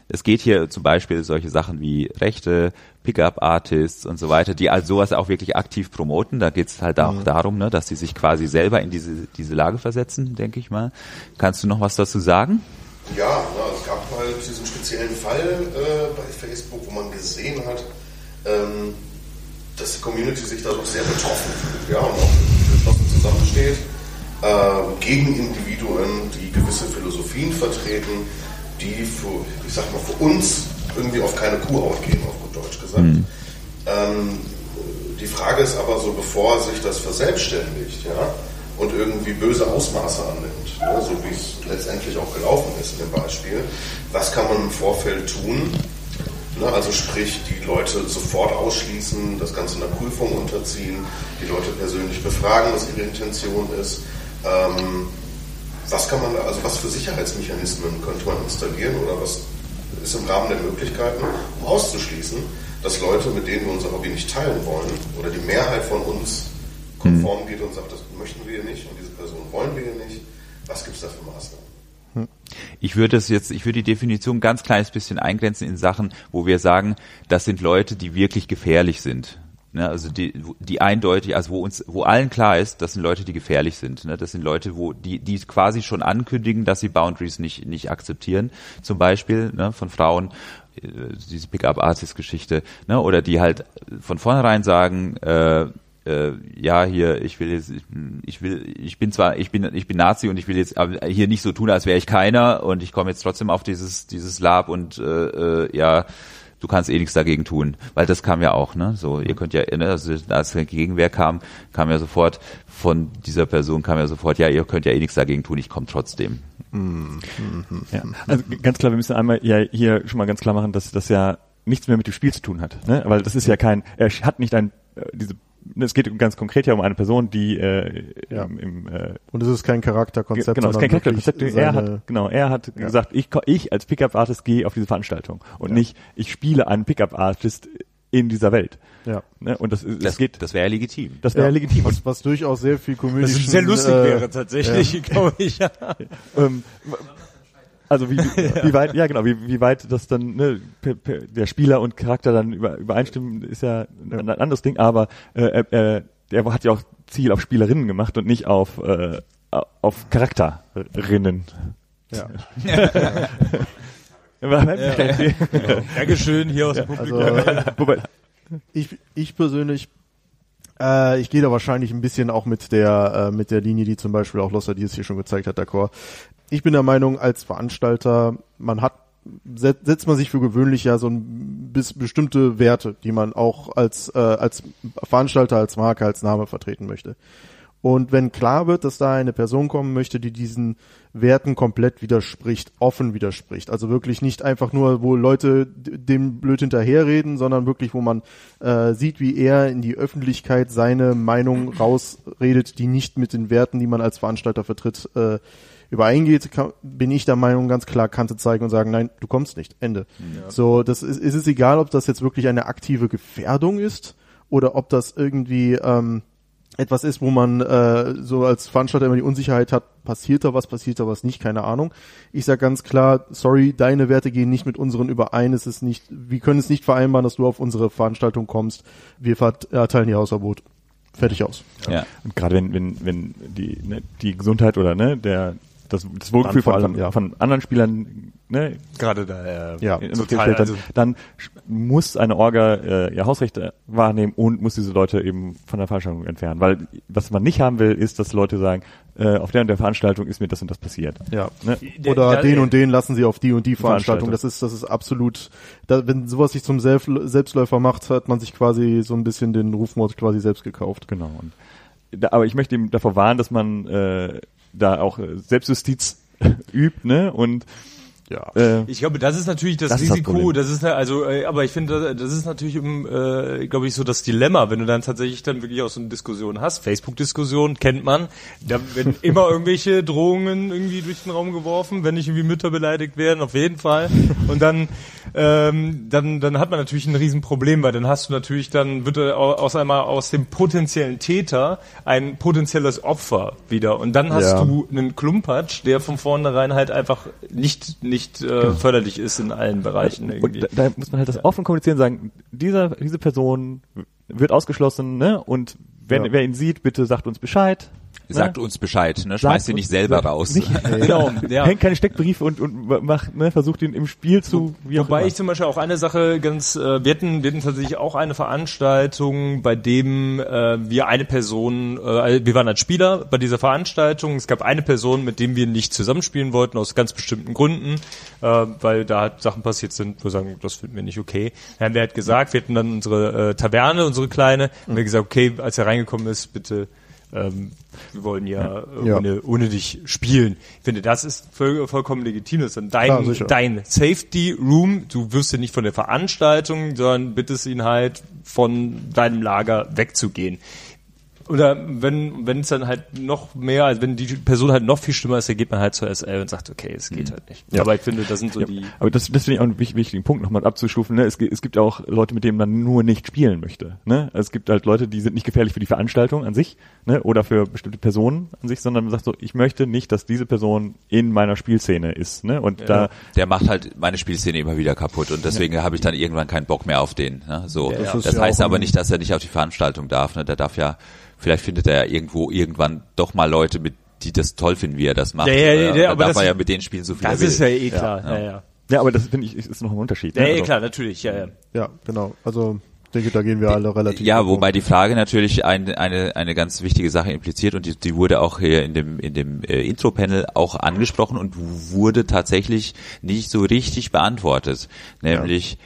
es geht hier zum Beispiel solche Sachen wie Rechte, Pickup-Artists und so weiter, die also sowas auch wirklich aktiv promoten. Da geht es halt auch mhm. darum, ne, dass sie sich quasi selber in diese, diese Lage versetzen, denke ich mal. Kannst du noch was dazu sagen? Ja, na, es gab halt diesen speziellen Fall äh, bei Facebook, wo man gesehen hat, ähm, dass die Community sich dadurch sehr betroffen fühlt ja, und auch geschlossen zusammensteht äh, gegen Individuen, die gewisse Philosophien vertreten, die für, ich sag mal, für uns irgendwie auf keine Kuhhaut gehen, auf gut Deutsch gesagt. Mhm. Ähm, die Frage ist aber so, bevor sich das verselbstständigt, ja, und irgendwie böse Ausmaße annimmt, ne, so wie es letztendlich auch gelaufen ist in dem Beispiel, was kann man im Vorfeld tun? Ne, also sprich, die Leute sofort ausschließen, das Ganze einer Prüfung unterziehen, die Leute persönlich befragen, was ihre Intention ist, ähm, was kann man, also was für Sicherheitsmechanismen könnte man installieren oder was ist im Rahmen der Möglichkeiten, um auszuschließen, dass Leute, mit denen wir unser Hobby nicht teilen wollen oder die Mehrheit von uns konform mhm. geht und sagt, das möchten wir hier nicht und diese Person wollen wir hier nicht, was gibt es da für Maßnahmen? Hm. Ich würde es jetzt, ich würde die Definition ganz kleines bisschen eingrenzen in Sachen, wo wir sagen, das sind Leute, die wirklich gefährlich sind. Ne, also die, die eindeutig, also wo uns, wo allen klar ist, das sind Leute, die gefährlich sind. Ne? Das sind Leute, wo die, die quasi schon ankündigen, dass sie Boundaries nicht nicht akzeptieren, zum Beispiel ne, von Frauen äh, diese Pickup-Artist-Geschichte, ne, oder die halt von vornherein sagen, äh, äh, ja, hier, ich will jetzt, ich will, ich bin zwar, ich bin, ich bin Nazi und ich will jetzt hier nicht so tun, als wäre ich keiner und ich komme jetzt trotzdem auf dieses, dieses Lab und äh, äh, ja, du kannst eh nichts dagegen tun, weil das kam ja auch, ne? So, ihr könnt ja, ne, also als Gegenwehr kam, kam ja sofort von dieser Person kam ja sofort, ja, ihr könnt ja eh nichts dagegen tun, ich komme trotzdem. Mhm. Ja. Also ganz klar, wir müssen einmal ja hier schon mal ganz klar machen, dass das ja nichts mehr mit dem Spiel zu tun hat, ne? Weil das ist ja kein, er hat nicht ein äh, diese es geht ganz konkret ja um eine Person, die äh, ja. im, im äh, und es ist kein Charakterkonzept. Genau, es ist kein Charakterkonzept. Er hat genau, er hat ja. gesagt, ich ich als Pickup Artist gehe auf diese Veranstaltung und ja. nicht ich spiele einen Pickup Artist in dieser Welt. Ja. Ne? Und das, das geht. Das wäre legitim. Das wäre ja. legitim. Was, was durchaus sehr viel komödisch. sehr lustig äh, wäre tatsächlich, ja. glaube ich. Ja. ähm, also wie, wie weit, ja genau, wie, wie weit das dann ne, der Spieler und Charakter dann über, übereinstimmen, ist ja ein, anderes Ding, aber äh, äh, der hat ja auch Ziel auf Spielerinnen gemacht und nicht auf äh, auf Charakterinnen. Ja. Dankeschön hier aus dem Publikum. Also ich, ich persönlich, äh, ich gehe da wahrscheinlich ein bisschen auch mit der äh, mit der Linie, die zum Beispiel auch Lossa die es hier schon gezeigt hat, d'accord. Ich bin der Meinung, als Veranstalter, man hat set- setzt man sich für gewöhnlich ja so ein bis bestimmte Werte, die man auch als äh, als Veranstalter, als Marke, als Name vertreten möchte. Und wenn klar wird, dass da eine Person kommen möchte, die diesen Werten komplett widerspricht, offen widerspricht, also wirklich nicht einfach nur, wo Leute dem blöd hinterherreden, sondern wirklich, wo man äh, sieht, wie er in die Öffentlichkeit seine Meinung rausredet, die nicht mit den Werten, die man als Veranstalter vertritt, äh, übereingeht, kann, bin ich der Meinung, ganz klar Kante zeigen und sagen, nein, du kommst nicht. Ende. So, das ist, ist es egal, ob das jetzt wirklich eine aktive Gefährdung ist oder ob das irgendwie ähm, etwas ist, wo man äh, so als Veranstalter immer die Unsicherheit hat, passiert da was, passiert da was nicht, keine Ahnung. Ich sag ganz klar, sorry, deine Werte gehen nicht mit unseren überein, es ist nicht, wir können es nicht vereinbaren, dass du auf unsere Veranstaltung kommst. Wir erteilen dir Hausverbot. Fertig aus. Ja. Und gerade wenn, wenn, wenn die, ne, die Gesundheit oder ne, der das, das Wohlgefühl von, allem, von, ja. von anderen Spielern ne, Gerade da, äh, Ja. in- total, dann, also- dann muss eine Orga äh, ihr Hausrecht wahrnehmen und muss diese Leute eben von der Veranstaltung entfernen. Weil was man nicht haben will, ist, dass Leute sagen, äh, auf der und der Veranstaltung ist mir das und das passiert. Ja. Ne? Oder den äh, und den lassen sie auf die und die Veranstaltung. Veranstaltung. Das ist, das ist absolut, da, wenn sowas sich zum Selbst, Selbstläufer macht, hat man sich quasi so ein bisschen den Rufmord quasi selbst gekauft. Genau. Und da, aber ich möchte ihm davor warnen, dass man äh, da auch äh, Selbstjustiz übt, ne? Und Ja. äh, Ich glaube, das ist natürlich das, Das ist das Risiko, das ist ja, also, äh, aber ich finde, das ist natürlich, um, äh, glaube ich, so das Dilemma, wenn du dann tatsächlich dann wirklich auch so eine Diskussion hast. Facebook-Diskussion kennt man, da werden immer irgendwelche Drohungen irgendwie durch den Raum geworfen, wenn nicht irgendwie Mütter beleidigt werden, auf jeden Fall. Und dann, ähm, dann, dann hat man natürlich ein Riesenproblem, weil dann hast du natürlich, dann wird er au- aus einmal aus dem potenziellen Täter ein potenzielles Opfer wieder. Und dann hast Ja. du einen Klumpatsch, der von vornherein halt einfach nicht, nicht äh, förderlich ist in allen Bereichen irgendwie. Und da, da muss man halt das offen kommunizieren, sagen, dieser, diese Person wird ausgeschlossen, ne? Und wenn Ja. wer ihn sieht, bitte sagt uns Bescheid. Sagt ne? uns Bescheid, ne? Schmeißt ihn uns- nicht selber sagt raus. Nicht, genau, Ja. hängt keine Steckbriefe und, und macht, ne, versucht ihn im Spiel zu, wie auch Wobei immer. ich zum Beispiel auch eine Sache ganz, äh, wir hatten, wir hatten tatsächlich auch eine Veranstaltung, bei dem äh, wir eine Person, äh, wir waren als Spieler bei dieser Veranstaltung, es gab eine Person, mit dem wir nicht zusammenspielen wollten, aus ganz bestimmten Gründen, äh, weil da halt Sachen passiert sind, wo wir sagen, das finden wir nicht okay. Dann haben wir halt gesagt, wir hatten dann unsere äh, Taverne, unsere kleine, und wir haben gesagt, okay, als er reingekommen ist, bitte ähm, wir wollen ja, äh, Ja. Ohne, ohne dich spielen. Ich finde, das ist voll, vollkommen legitim. Das ist dann dein, sicher. dein Safety Room. Du wirst ja nicht von der Veranstaltung, sondern bittest ihn halt von deinem Lager wegzugehen. Oder wenn wenn es dann halt noch mehr, also wenn die Person halt noch viel schlimmer ist, dann geht man halt zur SL und sagt, okay, es geht halt nicht. Aber ich finde, das sind so die Aber das, das finde ich auch einen wich- wichtigen Punkt nochmal abzustufen. Ne? Es, es gibt auch Leute, mit denen man nur nicht spielen möchte. Ne? Es gibt halt Leute, die sind nicht gefährlich für die Veranstaltung an sich ne? oder für bestimmte Personen an sich, sondern man sagt so, ich möchte nicht, dass diese Person in meiner Spielszene ist. Ne? Und da Der macht halt meine Spielszene immer wieder kaputt und deswegen habe ich dann irgendwann keinen Bock mehr auf den. Ne? So, Das das, ja heißt aber nicht, dass er nicht auf die Veranstaltung darf. Ne? Der darf ja, vielleicht findet er ja irgendwo irgendwann doch mal Leute, mit die das toll finden, wie er das macht. Ja, ja, ja, ja, dann aber darf das- er ja mit denen spielen, so viel Das ist ja eh klar. Ja, ja. ja, aber das finde ich ist noch ein Unterschied. Ja, ne? eh Also- klar, natürlich, ja, ja. Ja, genau. Also, ich denke, da gehen wir alle relativ. Ja, wobei die Frage natürlich eine, eine, eine ganz wichtige Sache impliziert und die, die wurde auch hier in dem, in dem äh, Intro-Panel auch angesprochen und wurde tatsächlich nicht so richtig beantwortet. Nämlich,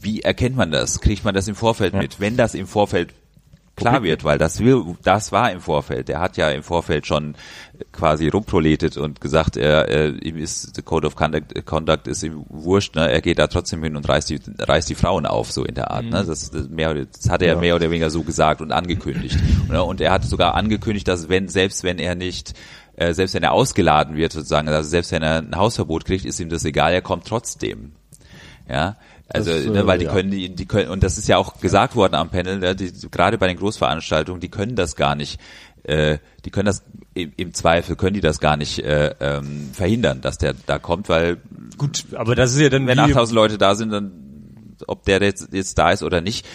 wie erkennt man das? Kriegt man das im Vorfeld mit? Wenn das im Vorfeld klar wird, weil das will, das war im Vorfeld. Der hat ja im Vorfeld schon quasi rumproletet und gesagt, er, er ihm ist the Code of Conduct, Conduct ist ihm wurscht, ne? Er geht da trotzdem hin und reißt die, reißt die Frauen auf, so in der Art. Ne? Das, das, mehr, das hat er Ja. mehr oder weniger so gesagt und angekündigt. Ne? Und er hat sogar angekündigt, dass wenn selbst wenn er nicht äh, selbst wenn er ausgeladen wird sozusagen, also selbst wenn er ein Hausverbot kriegt, ist ihm das egal, er kommt trotzdem. Ja, also Das, ne, äh, weil die ja. können die, die können und das ist ja auch gesagt worden am Panel, ne, die, gerade bei den Großveranstaltungen, die können das gar nicht, äh, die können das im, im Zweifel können die das gar nicht äh, ähm, verhindern, dass der da kommt, weil Gut, aber das ist ja dann wenn wie, 8000 Leute da sind, dann ob der jetzt, jetzt da ist oder nicht,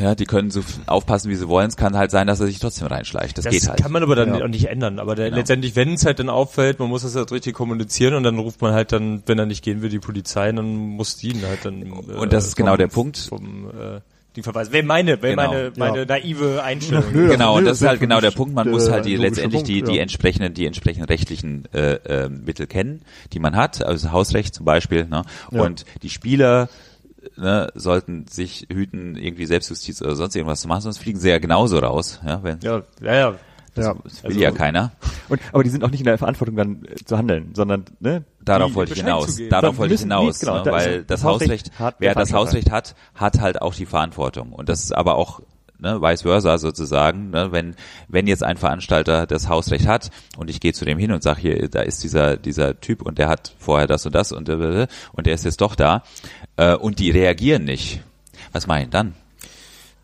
ja, die können so aufpassen, wie sie wollen. Es kann halt sein, dass er sich trotzdem reinschleicht. Das, Das geht halt. kann man aber dann Ja. auch nicht ändern. Aber der, Genau. letztendlich, wenn es halt dann auffällt, man muss das halt richtig kommunizieren und dann ruft man halt dann, wenn er nicht gehen will, die Polizei, und dann muss die ihn halt dann. Und das ist genau der Punkt. Vom, äh, die verweisen. Wäre meine, wäre Genau. meine, meine Ja. naive Einstellung. Nö, Genau, das das ist halt genau der Punkt. Man der muss halt die letztendlich die, Punkt, die ja. entsprechenden, die entsprechenden rechtlichen äh, äh, Mittel kennen, die man hat, also Hausrecht zum Beispiel. Ne? Ja. Und die Spieler ne, sollten sich hüten, irgendwie Selbstjustiz oder sonst irgendwas zu machen, sonst fliegen sie ja genauso raus. Ja, wenn, Ja, ja, ja. Ja. das will ja keiner. Und, aber die sind auch nicht in der Verantwortung dann äh, zu handeln, sondern ne, Darauf wollte ich hinaus. Darauf wollte ich hinaus, genau, ne? weil das das Hausrecht, Hausrecht hat wer der das. Hausrecht hat, hat halt auch die Verantwortung. Und das ist aber auch ne, vice versa sozusagen, ne? wenn wenn jetzt ein Veranstalter das Hausrecht hat und ich gehe zu dem hin und sage hier, da ist dieser dieser Typ und der hat vorher das und das und und der ist jetzt doch da äh, und die reagieren nicht. Was meinen dann?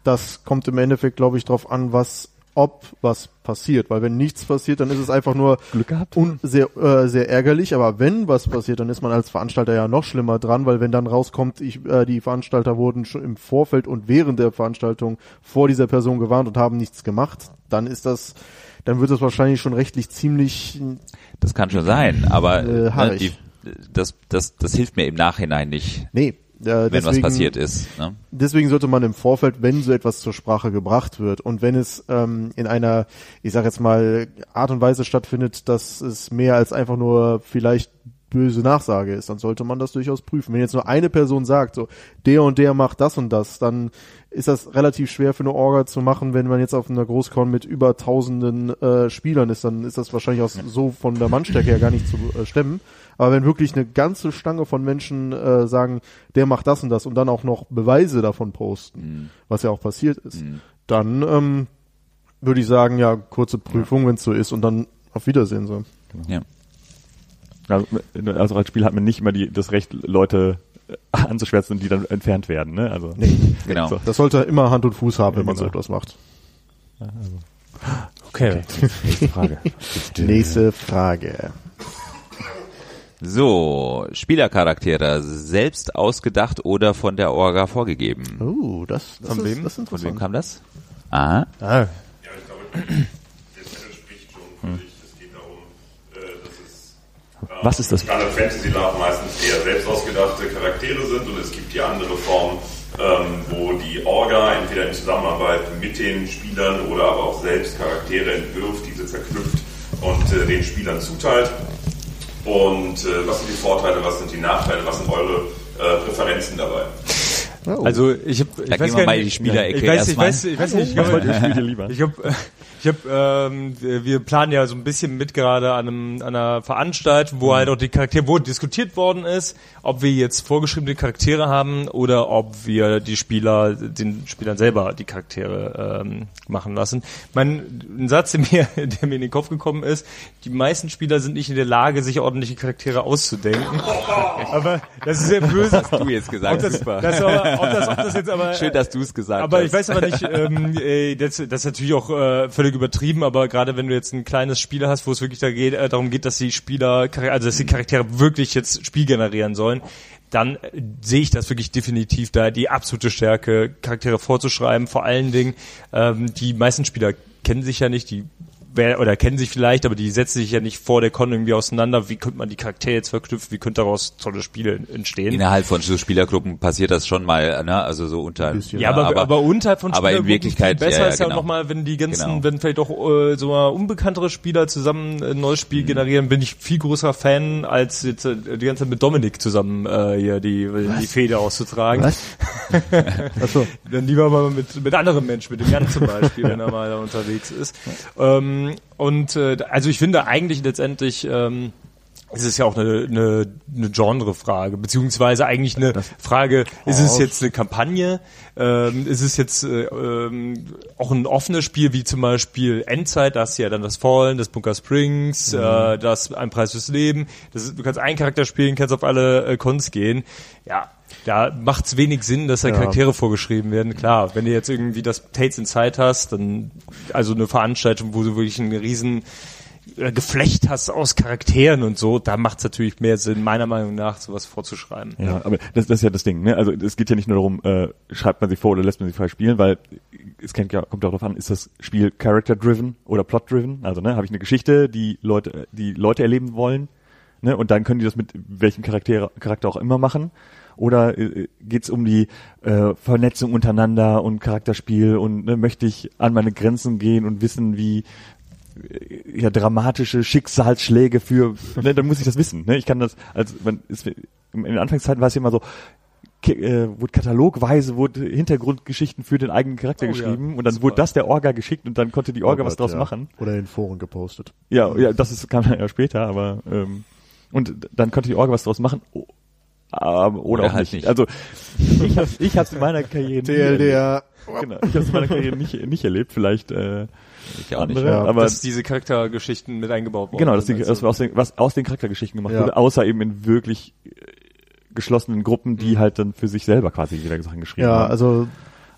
Das kommt im Endeffekt, glaube ich, drauf an, was, ob was passiert. Weil wenn nichts passiert, dann ist es einfach nur Glück gehabt. un sehr, äh, sehr ärgerlich. Aber wenn was passiert, dann ist man als Veranstalter ja noch schlimmer dran, weil wenn dann rauskommt, ich, äh, die Veranstalter wurden schon im Vorfeld und während der Veranstaltung vor dieser Person gewarnt und haben nichts gemacht, dann ist das, dann wird das wahrscheinlich schon rechtlich ziemlich Das kann schon sein, aber Äh, ne, die, das das das hilft mir im Nachhinein nicht, nee. Äh, wenn was passiert ist. Ne? deswegen sollte man im Vorfeld, wenn so etwas zur Sprache gebracht wird und wenn es ähm, in einer, ich sage jetzt mal, Art und Weise stattfindet, dass es mehr als einfach nur vielleicht böse Nachsage ist, dann sollte man das durchaus prüfen. Wenn jetzt nur eine Person sagt, so der und der macht das und das, dann ist das relativ schwer für eine Orga zu machen, wenn man jetzt auf einer Großcon mit über tausenden äh, Spielern ist, dann ist das wahrscheinlich auch so von der Mannstärke her gar nicht zu äh, stemmen. Aber wenn wirklich eine ganze Stange von Menschen äh, sagen, der macht das und das und dann auch noch Beweise davon posten, was ja auch passiert ist, dann ähm, würde ich sagen, ja, kurze Prüfung, wenn es so ist und dann auf Wiedersehen so. Ja. Also, also als Spiel hat man nicht immer die, das Recht, Leute äh, anzuschwärzen, die dann entfernt werden. Ne? Also, Nee. Genau. So. Das sollte immer Hand und Fuß haben, wenn man so Genau. etwas macht. Okay. nächste Frage. Nächste Frage. So, Spielercharaktere selbst ausgedacht oder von der Orga vorgegeben? Oh, das, das, Von ist, wem? das ist Von wem interessant. kam das? Aha. Ah, Ja, ich glaube, der Zettel spricht schon für sich. Es geht darum, äh, dass es äh, Was ist das? Standard Fantasy Lab meistens eher selbst ausgedachte Charaktere sind und es gibt die andere Form, ähm, wo die Orga entweder in Zusammenarbeit mit den Spielern oder aber auch selbst Charaktere entwirft, diese verknüpft und äh, den Spielern zuteilt. Und äh, was sind die Vorteile, was sind die Nachteile, was sind eure äh, Präferenzen dabei? Oh. Also ich habe, Da weiß gehen wir mal in die nicht, Spielerecke ich weiß, ich erstmal. weiß, ich weiß nicht, ich Was glaube, spielt ihr lieber? Ich habe, ich hab, ähm, wir planen ja so ein bisschen mit gerade an, einem, an einer Veranstaltung, wo halt auch die Charaktere, wo diskutiert worden ist, ob wir jetzt vorgeschriebene Charaktere haben oder ob wir die Spieler, den Spielern selber die Charaktere ähm, machen lassen. Mein ein Satz, der mir, der mir in den Kopf gekommen ist: Die meisten Spieler sind nicht in der Lage, sich ordentliche Charaktere auszudenken. aber das ist sehr böse. Du jetzt gesagt, Ob das, das aber, ob das, ob das jetzt aber Schön, dass du es gesagt aber hast. ich weiß aber nicht, ähm, äh, das, das ist natürlich auch äh, völlig übertrieben, aber gerade wenn du jetzt ein kleines Spiel hast, wo es wirklich da geht, äh, darum geht, dass die Spieler, also dass die Charaktere wirklich jetzt Spiel generieren sollen, dann äh, sehe ich das wirklich definitiv da, die absolute Stärke, Charaktere vorzuschreiben. Vor allen Dingen, ähm, die meisten Spieler kennen sich ja nicht, die wer, oder kennen sich vielleicht, aber die setzen sich ja nicht vor der Con irgendwie auseinander. Wie könnte man die Charaktere jetzt verknüpfen? Wie könnte daraus tolle Spiele entstehen? Innerhalb von so Spielergruppen passiert das schon mal, ne? also so unter. Bisschen. Ja, aber, aber, unterhalb von aber in Spielergruppen Wirklichkeit, viel besser ja, ja, ist ja genau. nochmal, wenn die ganzen, Genau. wenn vielleicht auch äh, so mal unbekanntere Spieler zusammen ein neues Mhm. Spiel generieren, bin ich viel größerer Fan, als jetzt äh, die ganze Zeit mit Dominik zusammen äh, hier die, die Feder auszutragen. Was? Achso. Dann lieber mal mit, mit anderen Menschen, mit dem Jan zum Beispiel, wenn er mal da unterwegs ist. Ähm, und äh, also ich finde eigentlich letztendlich ähm, ist es ja auch eine, eine, eine Genre-Frage, beziehungsweise eigentlich eine Frage, ist es jetzt eine Kampagne, ähm, ist es jetzt äh, ähm, auch ein offenes Spiel, wie zum Beispiel Endzeit, da hast du ja dann das Fallen, das Bunker Springs, äh, das Ein Preis fürs Leben, das ist, du kannst einen Charakter spielen, kannst auf alle äh, Cons gehen, ja, da macht es wenig Sinn, dass da Ja. Charaktere vorgeschrieben werden. Klar, wenn du jetzt irgendwie das Tales in Zeit hast, dann also eine Veranstaltung, wo du wirklich einen riesen äh, Geflecht hast aus Charakteren und so, da macht es natürlich mehr Sinn, meiner Meinung nach, sowas vorzuschreiben. Ja, aber das, das ist ja das Ding. Ne? Also es geht ja nicht nur darum, äh, schreibt man sie vor oder lässt man sie frei spielen, weil es kommt ja, kommt darauf an, ist das Spiel character-driven oder plot-driven? Also ne, habe ich eine Geschichte, die Leute, die Leute erleben wollen, ne? und dann können die das mit welchem Charakter, Charakter auch immer machen. Oder äh, geht's um die äh, Vernetzung untereinander und Charakterspiel und ne, möchte ich an meine Grenzen gehen und wissen, wie äh, ja dramatische Schicksalsschläge für, ne, dann muss ich das wissen. Ne? Ich kann das, also man ist, in den Anfangszeiten war es ja immer so, äh, wurde katalogweise wurde Hintergrundgeschichten für den eigenen Charakter Oh ja, geschrieben und dann super. wurde das der Orga geschickt und dann konnte die Orga Oh was draus ja. machen. Oder in Foren gepostet. Ja, ja, das ist, kam dann ja später, aber ähm, und dann konnte die Orga was draus machen. Aber, oder, Oder auch halt nicht. nicht. Also ich hab's, ich hab's in meiner Karriere nie erlebt. TLDR. Genau, ich hab's in meiner Karriere nicht, nicht erlebt, vielleicht äh, Ich auch nicht. andere, Ja, aber dass diese Charaktergeschichten mit eingebaut worden genau, dass die, das aus den, was aus den Charaktergeschichten gemacht Ja. wurde, außer eben in wirklich äh, geschlossenen Gruppen, die halt dann für sich selber quasi wieder Sachen geschrieben Ja, haben. also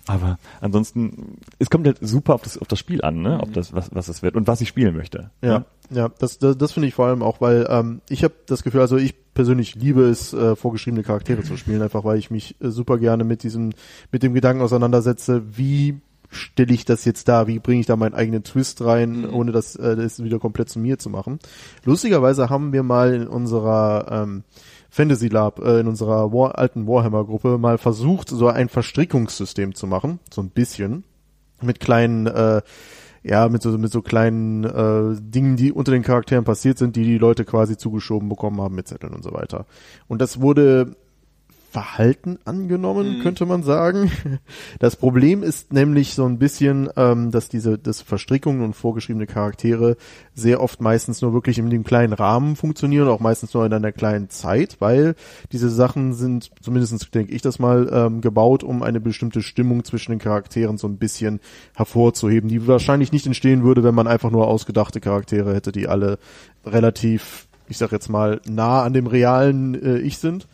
Aber ansonsten, es kommt halt super auf das, auf das Spiel an, ne? Ob das, was, was es wird und was ich spielen möchte. Ja, ne? ja, das, das, das finde ich vor allem auch, weil ähm, ich habe das Gefühl, also ich persönlich liebe es, äh, vorgeschriebene Charaktere zu spielen, einfach weil ich mich äh, super gerne mit diesem, mit dem Gedanken auseinandersetze, wie stelle ich das jetzt da, wie bringe ich da meinen eigenen Twist rein, ohne das, äh, das wieder komplett zu mir zu machen. Lustigerweise haben wir mal in unserer ähm, Fantasy Lab, äh, in unserer War, alten Warhammer-Gruppe mal versucht, so ein Verstrickungssystem zu machen, so ein bisschen, mit kleinen äh, ja, mit so, mit so kleinen äh, Dingen, die unter den Charakteren passiert sind, die die Leute quasi zugeschoben bekommen haben mit Zetteln und so weiter. Und das wurde verhalten angenommen, könnte man sagen. Das Problem ist nämlich so ein bisschen, ähm, dass diese das Verstrickungen und vorgeschriebene Charaktere sehr oft meistens nur wirklich in dem kleinen Rahmen funktionieren, auch meistens nur in einer kleinen Zeit, weil diese Sachen sind, zumindest denke ich das mal, ähm, gebaut, um eine bestimmte Stimmung zwischen den Charakteren so ein bisschen hervorzuheben, die wahrscheinlich nicht entstehen würde, wenn man einfach nur ausgedachte Charaktere hätte, die alle relativ, ich sag jetzt mal, nah an dem realen äh, Ich sind.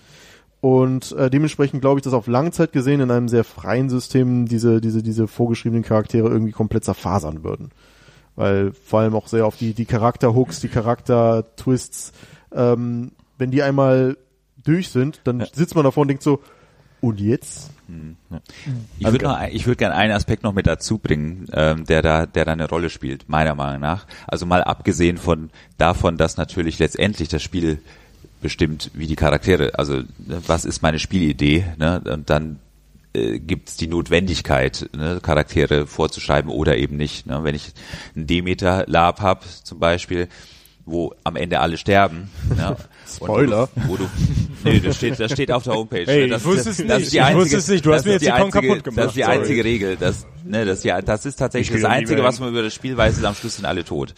Und äh, dementsprechend glaube ich, dass auf Langzeit gesehen in einem sehr freien System diese, diese, diese vorgeschriebenen Charaktere irgendwie komplett zerfasern würden. Weil vor allem auch sehr auf die, die Charakterhooks, die Charakter-Twists, ähm, wenn die einmal durch sind, dann sitzt man davor und denkt so, und jetzt? Ich würde noch, ich würde gerne einen Aspekt noch mit dazu bringen, ähm, der da, der da eine Rolle spielt, meiner Meinung nach. Also mal abgesehen von davon, dass natürlich letztendlich das Spiel bestimmt, wie die Charaktere, also ne, was ist meine Spielidee, ne? Und dann äh, gibt es die Notwendigkeit, ne, Charaktere vorzuschreiben oder eben nicht. Ne? Wenn ich ein Demeter Lab hab zum Beispiel, wo am Ende alle sterben. Ne? Spoiler. Wo du, wo du, nee, das steht, das steht auf der Homepage. Hey, ne? ich das, wusste das, es das nicht. ist die Ich einzige, wusste es nicht. Du das hast mir jetzt die einzige, kaputt gemacht. Das ist die Sorry. einzige Regel. Das, ne, das, ist die, das ist tatsächlich Ich das Einzige, was man über das Spiel weiß, ist am Schluss sind alle tot.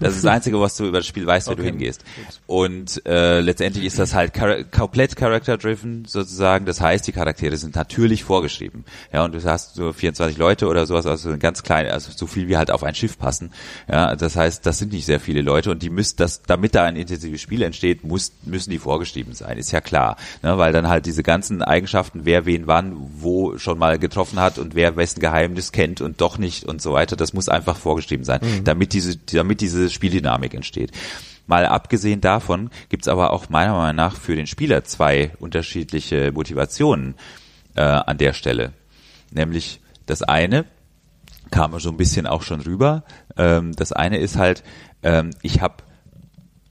Das ist das Einzige, was du über das Spiel weißt, wenn du hingehst. Und äh, letztendlich ist das halt chara komplett character-driven sozusagen. Das heißt, die Charaktere sind natürlich vorgeschrieben. Ja, und du hast so 24 Leute oder sowas, also ein ganz kleine, also so viel wie halt auf ein Schiff passen. Ja, das heißt, das sind nicht sehr viele Leute und die müssen das, damit da ein intensives Spiel entsteht, muss, müssen die vorgeschrieben sein, ist ja klar. Ne, weil dann halt diese ganzen Eigenschaften, wer wen wann, wo schon mal getroffen hat und wer wessen Geheimnis kennt und doch nicht und so weiter, das muss einfach vorgeschrieben sein, damit diese, damit diese Spieldynamik entsteht. Mal abgesehen davon gibt's aber auch meiner Meinung nach für den Spieler zwei unterschiedliche Motivationen äh, an der Stelle. Nämlich das eine, kam so ein bisschen auch schon rüber, ähm, das eine ist halt, ähm, ich habe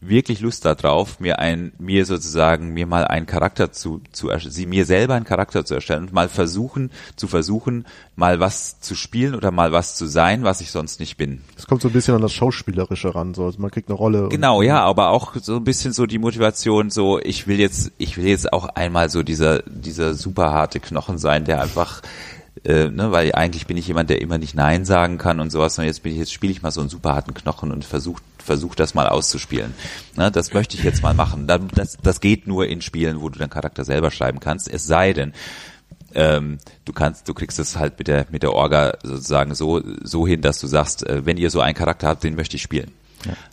wirklich Lust darauf, mir ein, mir sozusagen, mir mal einen Charakter zu, zu, sie mir selber einen Charakter zu erstellen und mal versuchen, zu versuchen, mal was zu spielen oder mal was zu sein, was ich sonst nicht bin. Es kommt so ein bisschen an das Schauspielerische ran, so also man kriegt eine Rolle. Genau, ja, aber auch so ein bisschen so die Motivation, so ich will jetzt, ich will jetzt auch einmal so dieser, dieser super harte Knochen sein, der einfach, äh, ne, weil eigentlich bin ich jemand, der immer nicht Nein sagen kann und sowas, und jetzt bin ich, jetzt spiele ich mal so einen super harten Knochen und versuche versuch das mal auszuspielen. Ne, das möchte ich jetzt mal machen. Das, das geht nur in Spielen, wo du deinen Charakter selber schreiben kannst, es sei denn, ähm, du kannst, du kriegst es halt mit der mit der Orga sozusagen so so hin, dass du sagst, äh, wenn ihr so einen Charakter habt, den möchte ich spielen.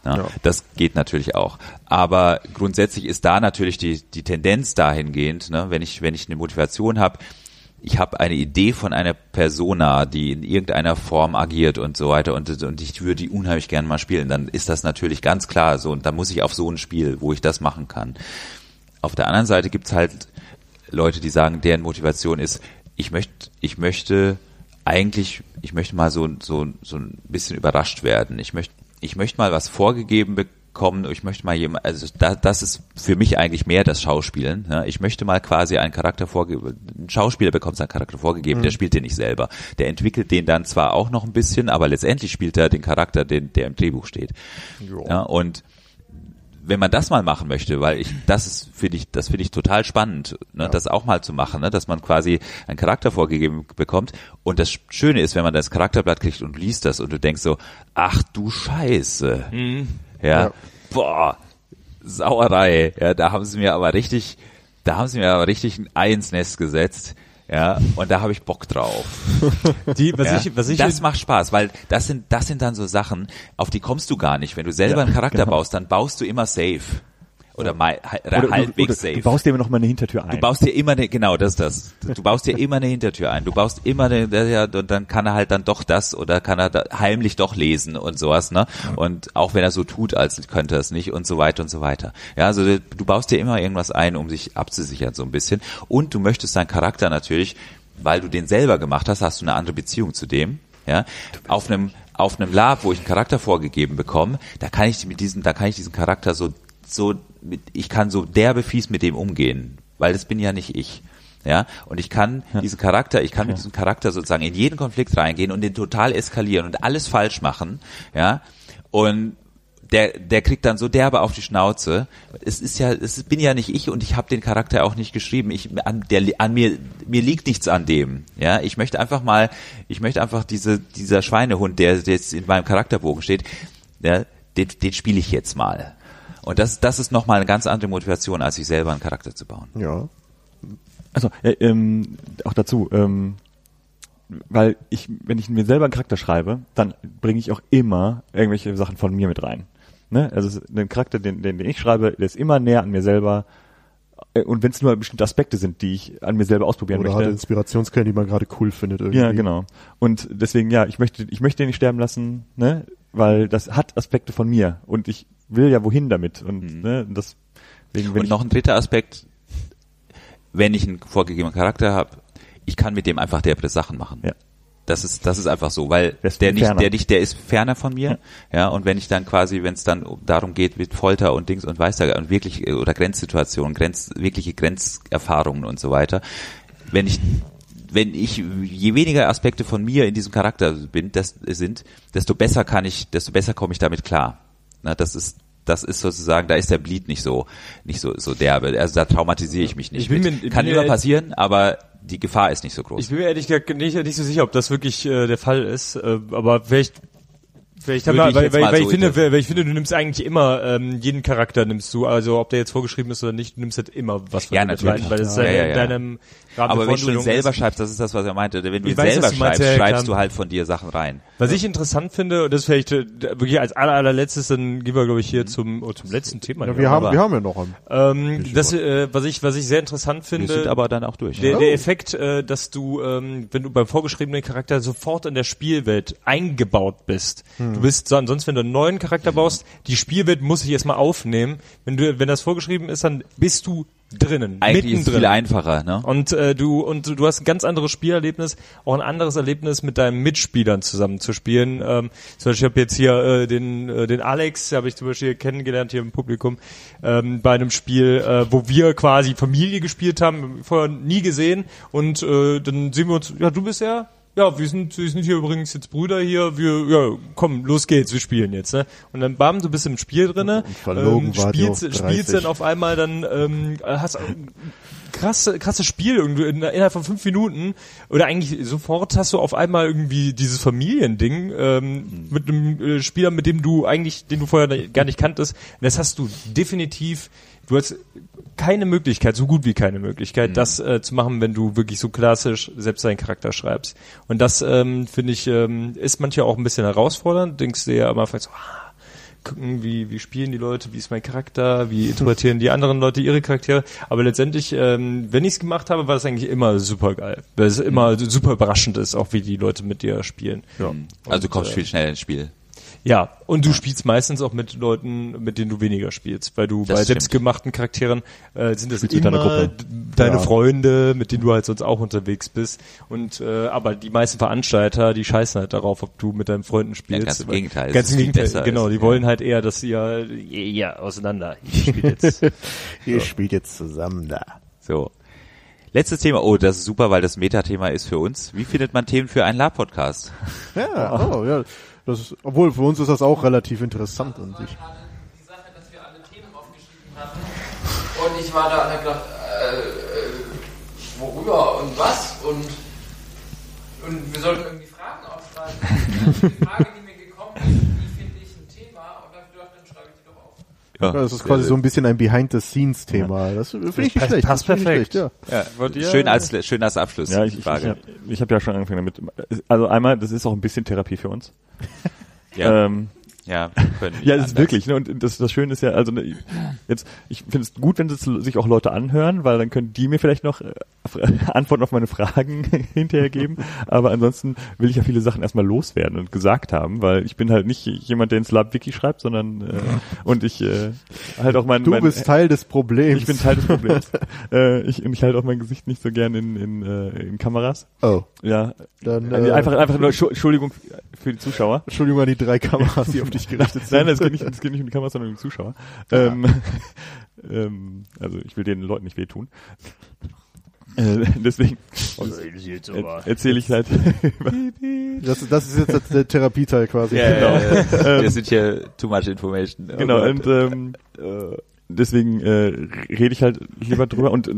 Ja, Ja. Das geht natürlich auch. Aber grundsätzlich ist da natürlich die die Tendenz dahingehend, ne, wenn ich wenn ich eine Motivation habe, ich habe eine Idee von einer Persona, die in irgendeiner Form agiert und so weiter und, und ich würde die unheimlich gerne mal spielen, dann ist das natürlich ganz klar so und dann muss ich auf so ein Spiel, wo ich das machen kann. Auf der anderen Seite gibt's halt Leute, die sagen, deren Motivation ist, ich möchte, ich möchte eigentlich, ich möchte mal so, so, so ein bisschen überrascht werden. Ich möchte, ich möchte mal was vorgegeben bekommen. Ich möchte mal jemand, also da, das ist für mich eigentlich mehr das Schauspielen. Ja. Ich möchte mal quasi einen Charakter vorgeben. Ein Schauspieler bekommt seinen Charakter vorgegeben, der spielt den nicht selber. Der entwickelt den dann zwar auch noch ein bisschen, aber letztendlich spielt er den Charakter, den, der im Drehbuch steht. Ja, und wenn man das mal machen möchte, weil ich das ist finde ich das finde ich total spannend, ne, das auch mal zu machen, ne, dass man quasi einen Charakter vorgegeben bekommt und das Schöne ist, wenn man das Charakterblatt kriegt und liest das und du denkst so, ach du Scheiße, ja, Ja. boah, Sauerei, ja, da haben sie mir aber richtig, da haben sie mir aber richtig ein Ei ins Nest gesetzt. Ja, und da habe ich Bock drauf. Die, was Ja, ich, was ich, das macht Spaß, weil das sind, das sind dann so Sachen, auf die kommst du gar nicht. Wenn du selber einen Charakter baust, dann baust du immer safe. Oder, mal, Oder, oder, halbwegs oder safe. du baust dir immer noch mal eine Hintertür ein. Du baust dir immer eine, genau, das ist das. Du baust dir immer eine Hintertür ein. Du baust immer eine, ja, und dann kann er halt dann doch das oder kann er da heimlich doch lesen und sowas, ne? Und auch wenn er so tut, als könnte er es nicht und so weiter und so weiter. Ja, also du baust dir immer irgendwas ein, um sich abzusichern so ein bisschen. Und du möchtest deinen Charakter natürlich, weil du den selber gemacht hast, hast du eine andere Beziehung zu dem. Ja, auf einem auf einem Lab, wo ich einen Charakter vorgegeben bekomme, da kann ich mit diesem, da kann ich diesen Charakter so so ich kann so derbe fies mit dem umgehen, weil das bin ja nicht ich. Ja, und ich kann diesen Charakter, ich kann mit diesem Charakter sozusagen in jeden Konflikt reingehen und den total eskalieren und alles falsch machen, ja, und der, der kriegt dann so derbe auf die Schnauze. Es ist ja, es bin ja nicht ich und ich habe den Charakter auch nicht geschrieben. Ich, an, der, an mir, mir liegt nichts an dem. Ja, ich möchte einfach mal, ich möchte einfach diese, dieser Schweinehund, der jetzt in meinem Charakterbogen steht, ja, den, den spiele ich jetzt mal. Und das, das ist nochmal eine ganz andere Motivation, als sich selber einen Charakter zu bauen. Ja. Also äh, ähm, auch dazu, ähm, weil ich, wenn ich mir selber einen Charakter schreibe, dann bringe ich auch immer irgendwelche Sachen von mir mit rein. Ne? Also den Charakter, den, den, den ich schreibe, der ist immer näher an mir selber. Äh, Und wenn es nur bestimmte Aspekte sind, die ich an mir selber ausprobieren Oder möchte. Inspirationsquellen, die man gerade cool findet irgendwie. Ja, genau. Und deswegen, ja, ich möchte, ich möchte den nicht sterben lassen, ne, weil das hat Aspekte von mir und ich will ja wohin damit und ne, das deswegen, wenn Und noch ein dritter Aspekt, wenn ich einen vorgegebenen Charakter habe, ich kann mit dem einfach derbe Sachen machen. Ja. Das ist, das ist einfach so, weil Der der nicht, ferner. der nicht, der ist ferner von mir, ja. und wenn ich dann quasi, wenn es dann darum geht mit Folter und Dings und weiß da und wirklich äh, oder Grenzsituationen, Grenz, wirkliche Grenzerfahrungen und so weiter, wenn ich wenn ich je weniger Aspekte von mir in diesem Charakter bin, das sind, desto besser kann ich, desto besser komme ich damit klar. Na, das ist das ist sozusagen, da ist der Bleed nicht so nicht so so derbe. Also da traumatisiere ich mich nicht. Ich bin mit. mir- Kann immer passieren, aber die Gefahr ist nicht so groß. Ich bin mir ehrlich gesagt nicht, nicht so sicher, ob das wirklich äh, der Fall ist, äh, aber vielleicht Vielleicht haben wir, ich weil, weil, weil, so ich finde, interpretieren. weil ich finde, du nimmst eigentlich immer ähm, jeden Charakter nimmst du, also ob der jetzt vorgeschrieben ist oder nicht, du nimmst halt immer was von Ja, natürlich. rein, weil das Ja, deine, ja, ja. deinem Aber wenn du ihn selber ist. schreibst, das ist das, was er meinte. Wenn du Ich ihn weiß, selber du meinst, schreibst, ja, ja, schreibst du halt von dir Sachen rein. Was ich interessant finde, und das vielleicht äh, wirklich als aller, allerletztes, dann gehen wir glaube ich Mhm. hier zum oh, zum letzten Thema. Ja, wir haben, aber- wir haben ja noch einen. ähm, das, äh, was ich was ich sehr interessant Wir finde. sind aber dann auch durch. Der, ne? der Effekt, äh, dass du, ähm, wenn du beim vorgeschriebenen Charakter sofort in der Spielwelt eingebaut bist. Hm. Du bist so, ansonsten, wenn du einen neuen Charakter baust, die Spielwelt muss sich erstmal aufnehmen. Wenn du, wenn das vorgeschrieben ist, dann bist du drinnen, Eigentlich ist mittendrin. viel einfacher, ne? Und äh, du und du hast ein ganz anderes Spielerlebnis, auch ein anderes Erlebnis mit deinen Mitspielern zusammen zu spielen. Ähm, zum Beispiel, ich habe jetzt hier äh, den äh, den Alex, habe ich zum Beispiel kennengelernt hier im Publikum ähm, bei einem Spiel, äh, wo wir quasi Familie gespielt haben, vorher nie gesehen. Und äh, dann sehen wir uns, ja, du bist ja. Ja, wir sind, wir sind hier übrigens jetzt Brüder hier, wir, ja, komm, los geht's, wir spielen jetzt, ne? Und dann bam, du bist im Spiel drinne, ähm, spielst, spielst 30. dann auf einmal dann, ähm, hast krasse, krasses Spiel irgendwie in, innerhalb von fünf Minuten oder eigentlich sofort hast du auf einmal irgendwie dieses Familiending ähm, mit einem äh, Spieler, mit dem du eigentlich, den du vorher gar nicht kanntest. Und das hast du definitiv. Du hast keine Möglichkeit, so gut wie keine Möglichkeit, das äh, zu machen, wenn du wirklich so klassisch selbst deinen Charakter schreibst. Und das ähm, finde ich ähm, ist manchmal auch ein bisschen herausfordernd. Denkst du ja am Anfang so, ah, gucken, wie, wie spielen die Leute, wie ist mein Charakter, wie interpretieren die anderen Leute ihre Charaktere. Aber letztendlich, ähm, wenn ich es gemacht habe, war es eigentlich immer super geil. Weil es immer super überraschend ist, auch wie die Leute mit dir spielen. Ja. Also du kommst viel schneller ins Spiel. Ja, und du spielst meistens auch mit Leuten, mit denen du weniger spielst, weil du Das bei stimmt. selbstgemachten Charakteren äh, sind das Spielst mit immer deiner Gruppe. deine Ja. Freunde, mit denen du halt sonst auch unterwegs bist. Und äh, aber die meisten Veranstalter, die scheißen halt darauf, ob du mit deinen Freunden spielst. ganz im Gegenteil, Ganz ist im Gegenteil, genau. ist, Die ja. wollen halt eher, dass ihr ja, ja auseinander. Ich spiel jetzt. Ihr spielt jetzt zusammen da. So. Letztes Thema. Oh, das ist super, weil das Metathema ist für uns. Wie findet man Themen für einen Lab-Podcast? Ja, oh, ja. Das ist, obwohl für uns ist das auch relativ interessant an sich. gerade die Sache, dass wir alle Themen aufgeschrieben hatten. Und ich war da und hab gedacht, äh, äh, worüber und was? Und, und wir sollten irgendwie Fragen aufschreiben. Die Frage, die mir gekommen ist, wie finde ich ein Thema? Und dann hab ich gedacht, dann schreibe ich die doch auf. Ja, das ist quasi so ein bisschen ein Behind-the-Scenes-Thema. Das finde ich nicht passt- schlecht. passt das finde ich perfekt. Schlecht, ja. ja? Schön als, schön als Abschluss. Ja, ich, ich, ich habe ich hab ja schon angefangen damit. Also einmal, das ist auch ein bisschen Therapie für uns. ja, Ähm, ja, können ja, das ist wirklich. Ne? Und das, das Schöne ist ja, also ne, jetzt, ich finde es gut, wenn das sich auch Leute anhören, weil dann können die mir vielleicht noch äh, Antworten auf meine Fragen hinterher geben. Aber ansonsten will ich ja viele Sachen erstmal loswerden und gesagt haben, weil ich bin halt nicht jemand, der ins Lab Wiki schreibt, sondern äh, und ich äh, halt auch mein, Du mein bist Teil des Problems. ich bin Teil des Problems. äh, ich, und ich halte auch mein Gesicht nicht so gern in, in, äh, in Kameras. Oh, Ja, dann äh, äh, einfach, einfach nur Entschu- Entschuldigung für die Zuschauer. Entschuldigung an die drei Kameras, die auf dich gerichtet sind. Nein, es geht nicht, es geht nicht um die Kameras, sondern um die Zuschauer. Ähm, ähm, also ich will den Leuten nicht wehtun. Äh, deswegen er, erzähle ich halt. Das, das ist jetzt der Therapieteil quasi. Ja, Genau. ja, ja. Wir sind hier too much information. Oh genau, Gott. und ähm, äh, deswegen äh, rede ich halt lieber drüber und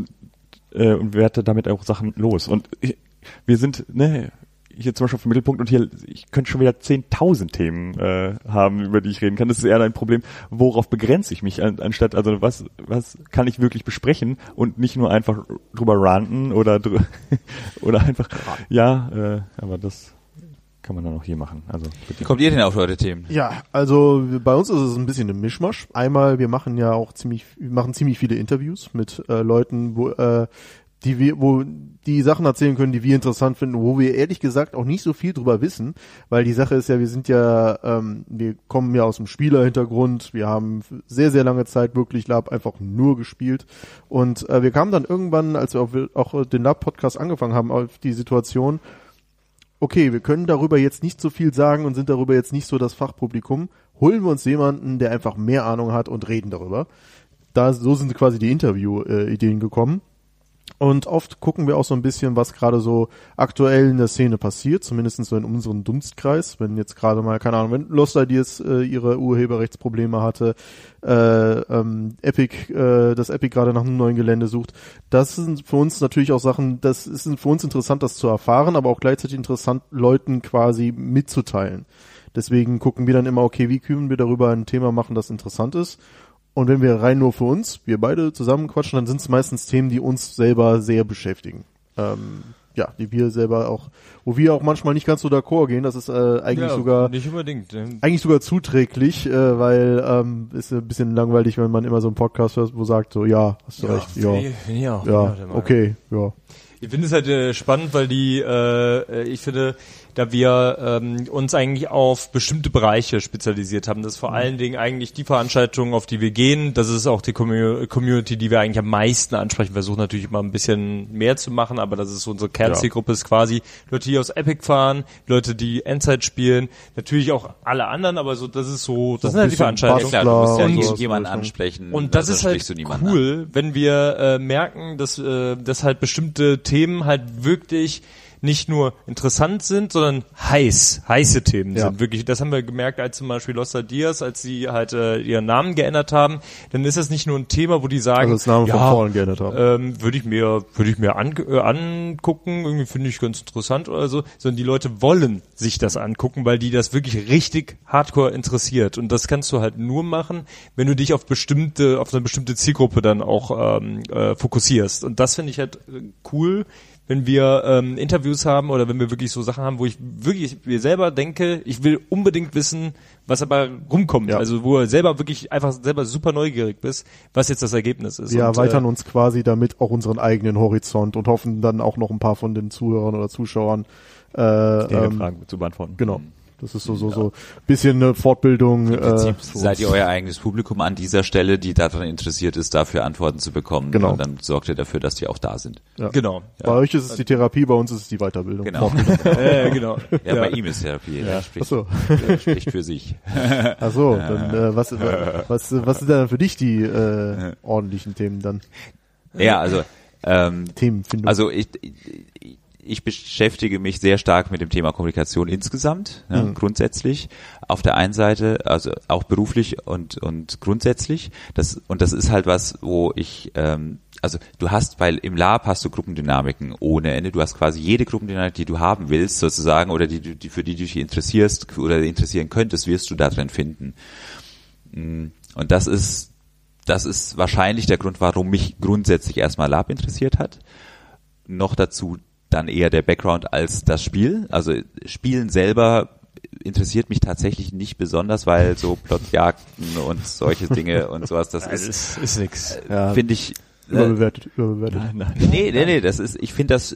äh, und werde damit auch Sachen los. Und ich, wir sind, ne, hier zum Beispiel auf dem Mittelpunkt und hier, ich könnte schon wieder 10.000 Themen äh, haben, über die ich reden kann. Das ist eher ein Problem, worauf begrenze ich mich, an, anstatt, also was, was kann ich wirklich besprechen und nicht nur einfach drüber ranten oder drü oder einfach, ja, äh, aber das kann man dann auch hier machen. Also bitte. Wie kommt ihr denn auf eure Themen? Ja, also bei uns ist es ein bisschen ein Mischmasch. Einmal, wir machen ja auch ziemlich, wir machen ziemlich viele Interviews mit äh, Leuten, wo, äh, die wir, wo die Sachen erzählen können, die wir interessant finden, wo wir ehrlich gesagt auch nicht so viel drüber wissen, weil die Sache ist ja, wir sind ja, ähm, wir kommen ja aus dem Spielerhintergrund, wir haben sehr, sehr lange Zeit wirklich Lab einfach nur gespielt und äh, wir kamen dann irgendwann, als wir auch, auch den Lab-Podcast angefangen haben, auf die Situation, okay, wir können darüber jetzt nicht so viel sagen und sind darüber jetzt nicht so das Fachpublikum, holen wir uns jemanden, der einfach mehr Ahnung hat und reden darüber. Da, so sind quasi die Interview-Ideen gekommen. Und oft gucken wir auch so ein bisschen, was gerade so aktuell in der Szene passiert, zumindest so in unserem Dunstkreis. Wenn jetzt gerade mal, keine Ahnung, wenn Lost Ideas äh, ihre Urheberrechtsprobleme hatte, äh, ähm, Epic, äh, das Epic gerade nach einem neuen Gelände sucht. Das sind für uns natürlich auch Sachen, das ist für uns interessant, das zu erfahren, aber auch gleichzeitig interessant, Leuten quasi mitzuteilen. Deswegen gucken wir dann immer, okay, wie können wir darüber ein Thema machen, das interessant ist. Und wenn wir rein nur für uns, wir beide zusammen quatschen, dann sind es meistens Themen, die uns selber sehr beschäftigen. Ähm, ja, die wir selber auch, wo wir auch manchmal nicht ganz so d'accord gehen. Das ist äh, eigentlich ja, sogar nicht unbedingt. eigentlich sogar zuträglich, äh, weil ähm, ist ein bisschen langweilig, wenn man immer so einen Podcast hört, wo sagt so, ja, hast du recht, ja, auch. ja, der Meinung. okay, ja. Ich finde es halt äh, spannend, weil die, äh, ich finde, da wir ähm, uns eigentlich auf bestimmte Bereiche spezialisiert haben, das ist vor allen Dingen eigentlich die Veranstaltungen, auf die wir gehen, das ist auch die Commu- Community, die wir eigentlich am meisten ansprechen. Wir versuchen natürlich immer ein bisschen mehr zu machen, aber das ist unsere Kernzielgruppe, ist quasi Leute, die aus Epic fahren, Leute, die Endzeit spielen, natürlich auch alle anderen, aber so, das ist so, das So sind halt die Veranstaltungen. Ja, klar, du musst ja und sowas jemanden ansprechen. Und das sonst ist halt niemanden an. cool, wenn wir äh, merken, dass, äh, dass halt bestimmte Themen halt wirklich nicht nur interessant sind, sondern heiß, heiße Themen Ja. sind. Wirklich, das haben wir gemerkt, als zum Beispiel Lost Ideas, als sie halt äh, ihren Namen geändert haben, dann ist das nicht nur ein Thema, wo die sagen, Also das Namen von ja, Fallen geändert haben. ähm, würde ich mir würde ich mir an, äh, angucken, irgendwie finde ich ganz interessant oder so, sondern die Leute wollen sich das angucken, weil die das wirklich richtig hardcore interessiert und das kannst du halt nur machen, wenn du dich auf bestimmte auf eine bestimmte Zielgruppe dann auch ähm, äh, fokussierst und das finde ich halt äh, cool wenn wir ähm, Interviews haben oder wenn wir wirklich so Sachen haben, wo ich wirklich mir selber denke, ich will unbedingt wissen, was aber rumkommt. Ja. Also wo er selber wirklich einfach selber super neugierig bist, was jetzt das Ergebnis ist. Wir Und, erweitern äh, uns quasi damit auch unseren eigenen Horizont und hoffen dann auch noch ein paar von den Zuhörern oder Zuschauern äh, ähm, Fragen zu beantworten. Genau. Das ist so so so bisschen eine Fortbildung. Im Prinzip äh, seid ihr euer eigenes Publikum an dieser Stelle, die daran interessiert ist, dafür Antworten zu bekommen. Genau. Und dann sorgt ihr dafür, dass die auch da sind. Ja. Genau. Bei euch ist es die Therapie, bei uns ist es die Weiterbildung. Genau. Äh, genau. Ja, bei ihm ist Therapie. Er spricht, Ach so. er spricht für sich. Ach so, dann äh, was was was sind dann für dich die äh, ordentlichen Themen dann? Ja, also ähm, Themenfindung. Also ich, ich, ich beschäftige mich sehr stark mit dem Thema Kommunikation insgesamt, ne, Mhm. grundsätzlich. Auf der einen Seite, also auch beruflich und und grundsätzlich. Das und das ist halt was, wo ich ähm, also du hast, weil im Lab hast du Gruppendynamiken ohne Ende. Du hast quasi jede Gruppendynamik, die du haben willst, sozusagen, oder die, die für die du dich interessierst oder interessieren könntest, wirst du da drin finden. Mm, Und das ist das ist wahrscheinlich der Grund, warum mich grundsätzlich erstmal Lab interessiert hat. Noch dazu dann eher der Background als das Spiel. Also Spielen selber interessiert mich tatsächlich nicht besonders, weil so Plotjagden und solche Dinge und sowas, das ist, ist, ist nix. ja, finde ich, äh, überbewertet, überbewertet. Nee, nee, nee, das ist, ich finde das,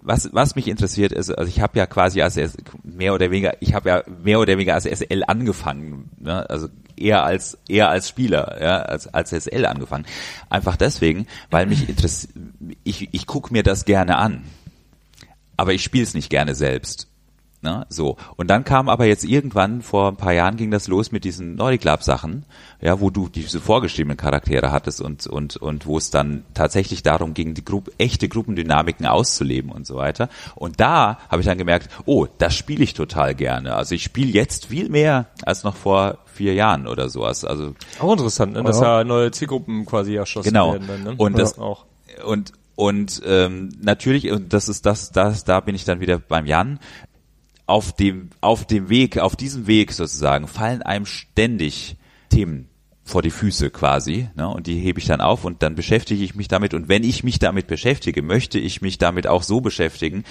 was, was mich interessiert ist, also ich habe ja quasi als mehr oder weniger, ich habe ja mehr oder weniger als SL angefangen, ne? also eher als eher als Spieler, ja, als als SL angefangen. Einfach deswegen, weil mich interessiert, ich ich gucke mir das gerne an, aber ich spiele es nicht gerne selbst. Ne? So. Und dann kam aber jetzt irgendwann, vor ein paar Jahren ging das los mit diesen Nordic Lab Sachen, ja, wo du diese vorgeschriebenen Charaktere hattest und, und, und wo es dann tatsächlich darum ging, die Gruppe, echte Gruppendynamiken auszuleben und so weiter. Und da habe ich dann gemerkt, oh, das spiele ich total gerne. Also ich spiele jetzt viel mehr als noch vor vier Jahren oder sowas. Also Auch interessant, ne? dass Ja. da neue Zielgruppen quasi erschossen Genau. werden. Dann, ne? Und das- auch. und und ähm, natürlich und das ist das das da bin ich dann wieder beim Jan. Auf dem auf dem Weg auf diesem Weg sozusagen fallen einem ständig Themen vor die Füße quasi ne, und die hebe ich dann auf und dann beschäftige ich mich damit. Und wenn ich mich damit beschäftige möchte ich mich damit auch so beschäftigen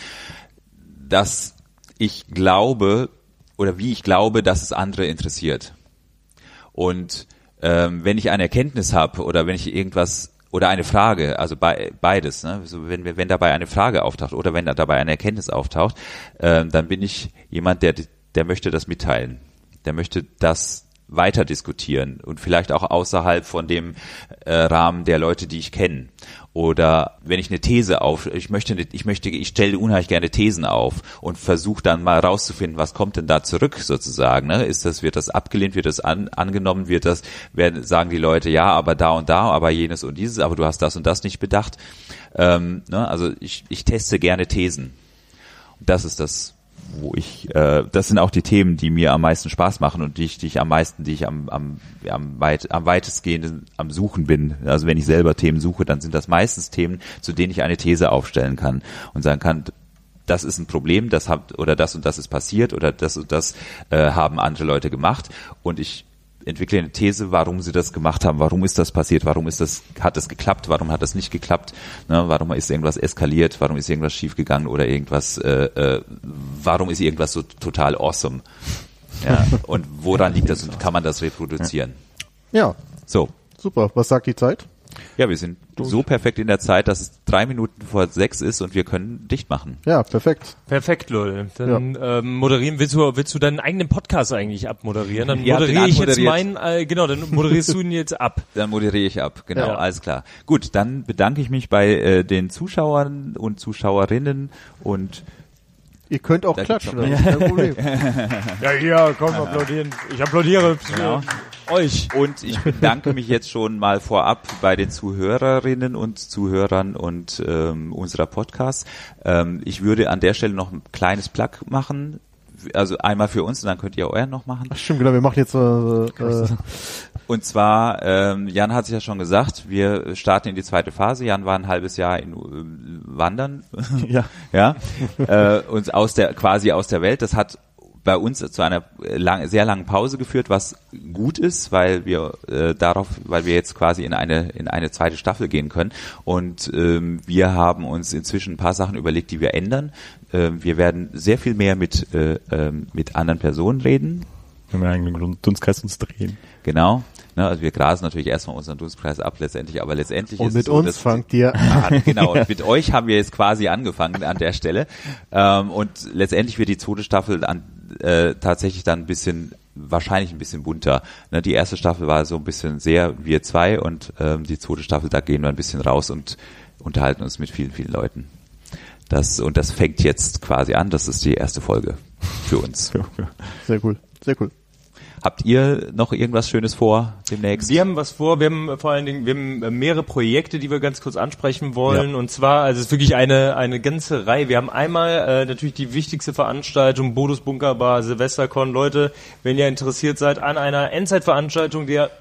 dass ich glaube oder wie ich glaube dass es andere interessiert. Und ähm, wenn ich eine Erkenntnis habe oder wenn ich irgendwas oder eine Frage, also bei, beides, ne? so wenn, wenn dabei eine Frage auftaucht oder wenn da dabei eine Erkenntnis auftaucht, ähm, dann bin ich jemand, der, der möchte das mitteilen. Der möchte das weiter diskutieren und vielleicht auch außerhalb von dem äh, Rahmen der Leute, die ich kenne. Oder wenn ich eine These auf, ich möchte, ich möchte, ich stelle unheimlich gerne Thesen auf und versuche dann mal rauszufinden, was kommt denn da zurück sozusagen. Ne? Ist das, wird das abgelehnt, wird das an, angenommen, wird das, werden, sagen die Leute, ja, aber da und da, aber jenes und dieses, aber du hast das und das nicht bedacht. Ähm, ne? Also ich, ich teste gerne Thesen. Und das ist das, wo ich, äh, das sind auch die Themen, die mir am meisten Spaß machen und die ich, die ich am meisten, die ich am, am, am, weit, am weitestgehenden am Suchen bin. Also wenn ich selber Themen suche, dann sind das meistens Themen, zu denen ich eine These aufstellen kann und sagen kann, das ist ein Problem, das hat oder das und das ist passiert oder das und das äh, haben andere Leute gemacht und ich entwickle eine These, warum sie das gemacht haben, warum ist das passiert, warum ist das, hat das geklappt, warum hat das nicht geklappt, ne, warum ist irgendwas eskaliert, warum ist irgendwas schiefgegangen oder irgendwas, äh, äh, warum ist irgendwas so total awesome. Ja, und woran liegt das und kann man das reproduzieren? Ja, So, super. Was sagt die Zeit? Ja, wir sind so perfekt in der Zeit, dass es drei Minuten vor sechs ist und wir können dicht machen. Ja, perfekt. Perfekt, Leute. Dann ähm, moderieren, willst du, willst du deinen eigenen Podcast eigentlich abmoderieren? Dann ihn moderiere ich jetzt meinen, äh, genau, dann moderierst du ihn jetzt ab. Dann moderiere ich ab, genau, Ja. alles klar. Gut, dann bedanke ich mich bei äh, den Zuschauern und Zuschauerinnen und Ihr könnt auch Da klatschen, noch- das ist kein Problem. Ja, hier, komm, applaudieren. Ich applaudiere Genau. Euch. Und ich bedanke mich jetzt schon mal vorab bei den Zuhörerinnen und Zuhörern und ähm, unserer Podcasts. Ähm, ich würde an der Stelle noch ein kleines Plug machen. Also einmal für uns und dann könnt ihr euren noch machen. Ach, stimmt, genau, wir machen jetzt äh, äh, Und zwar, ähm, Jan hat es ja schon gesagt, wir starten in die zweite Phase. Jan war ein halbes Jahr in ähm, Wandern. Ja. ja. Äh, uns aus der, quasi aus der Welt. Das hat bei uns zu einer lang, sehr langen Pause geführt, was gut ist, weil wir äh, darauf, weil wir jetzt quasi in eine in eine zweite Staffel gehen können und ähm, wir haben uns inzwischen ein paar Sachen überlegt, die wir ändern. Ähm, wir werden sehr viel mehr mit äh, ähm, mit anderen Personen reden, Im eigenen Dunstkreis uns drehen. Genau. Ne, also wir grasen natürlich erstmal unseren Dunstkreis ab letztendlich, aber letztendlich Und ist mit es so, uns fangt ihr Ah, genau, und mit euch haben wir jetzt quasi angefangen an der Stelle. Ähm, und letztendlich wird die zweite Staffel an, äh, tatsächlich dann ein bisschen, wahrscheinlich ein bisschen bunter. Ne, die erste Staffel war so ein bisschen sehr wir zwei und ähm, die zweite Staffel, da gehen wir ein bisschen raus und unterhalten uns mit vielen, vielen Leuten. Das, und das fängt jetzt quasi an, das ist die erste Folge für uns. Sehr cool, sehr cool. Habt ihr noch irgendwas Schönes vor demnächst? Wir haben was vor, wir haben vor allen Dingen, wir haben äh, mehrere Projekte, die wir ganz kurz ansprechen wollen. Und zwar, also es ist wirklich eine, eine ganze Reihe. Wir haben einmal äh, natürlich die wichtigste Veranstaltung, Bodus Bunkerbar, Silvestercon. Leute, wenn ihr interessiert seid an einer Endzeitveranstaltung der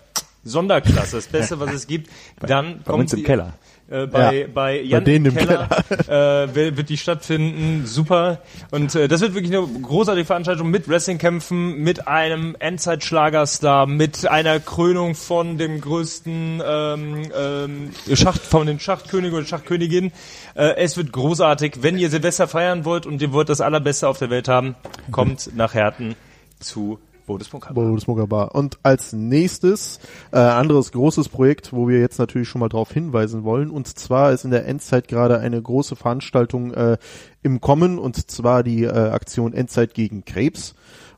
Sonderklasse, das Beste, was es gibt, dann Bei kommt uns im Keller. Äh, bei, Ja, bei Jan denen im im Keller, äh, wird, wird die stattfinden. Super. Und äh, das wird wirklich eine großartige Veranstaltung mit Wrestlingkämpfen, mit einem Endzeitschlagerstar, mit einer Krönung von dem größten ähm, ähm, Schacht, von den Schachtkönig oder Schachtkönigin. Äh, es wird großartig. Wenn ihr Silvester feiern wollt und ihr wollt das Allerbeste auf der Welt haben, kommt nach Herten zu Bodis Bunkerbar. Bodus Bar. Und als nächstes äh, anderes großes Projekt, wo wir jetzt natürlich schon mal darauf hinweisen wollen. Und zwar ist in der Endzeit gerade eine große Veranstaltung äh, im Kommen, und zwar die äh, Aktion Endzeit gegen Krebs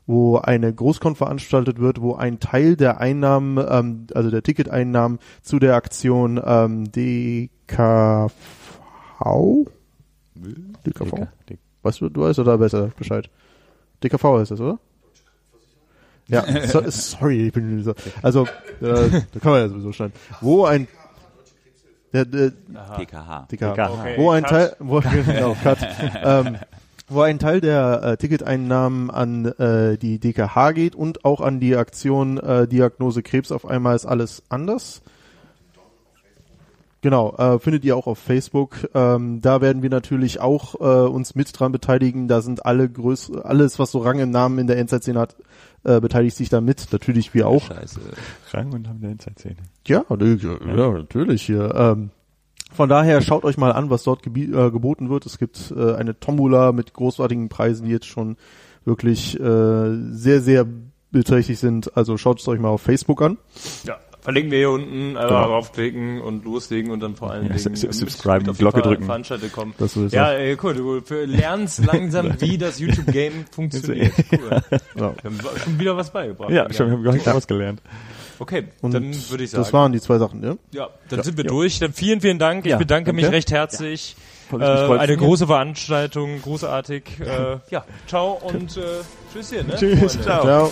wo eine Großkon veranstaltet wird, wo ein Teil der Einnahmen, ähm, also der Ticketeinnahmen zu der Aktion ähm, DKV DKV? Weißt du, du weißt oder besser Bescheid? DKV heißt das, oder? Ja, so, sorry, ich bin so, also äh, da kann man ja sowieso schneiden. Wo ein der, der, DKH. DKH. Okay, wo ein Cut. Teil, wo, genau, Cut. ähm, wo ein Teil der äh, Ticketeinnahmen an äh, die DKH geht und auch an die Aktion äh, Diagnose Krebs auf einmal ist alles anders. Genau, äh, findet ihr auch auf Facebook. Ähm, da werden wir natürlich auch äh, uns mit dran beteiligen. Da sind alle größ alles, was so Rang im Namen in der Endzeit-Szene hat, äh, beteiligt sich da mit. Natürlich wir auch. Scheiße. Rang und haben der Inside-Szene. Ja, ja, ja, natürlich hier. Ähm, von daher schaut euch mal an, was dort äh, geboten wird. Es gibt äh, eine Tombola mit großartigen Preisen, die jetzt schon wirklich äh, sehr, sehr beträchtlich sind. Also schaut es euch mal auf Facebook an. Ja, verlinken wir hier unten, einfach Genau. draufklicken und loslegen und dann vor allen Ja, Dingen subscriben, Glocke drücken. Veranstaltung kommen. Das. Ja, äh, cool, du für- lernst langsam, wie das YouTube-Game funktioniert. Cool. Ja. Wir haben schon wieder was beigebracht. Ja, schon, wir haben gar nicht was gelernt. Okay, Und dann würde ich sagen. das waren die zwei Sachen, ja? ja, dann sind wir durch. Dann vielen, vielen Dank. Ich Ja, bedanke mich danke. recht herzlich. Äh, eine mich. große Veranstaltung, großartig. Äh, ja, ciao und äh, tschüss hier. Ne? Tschüss, Freunde. ciao. Ciao.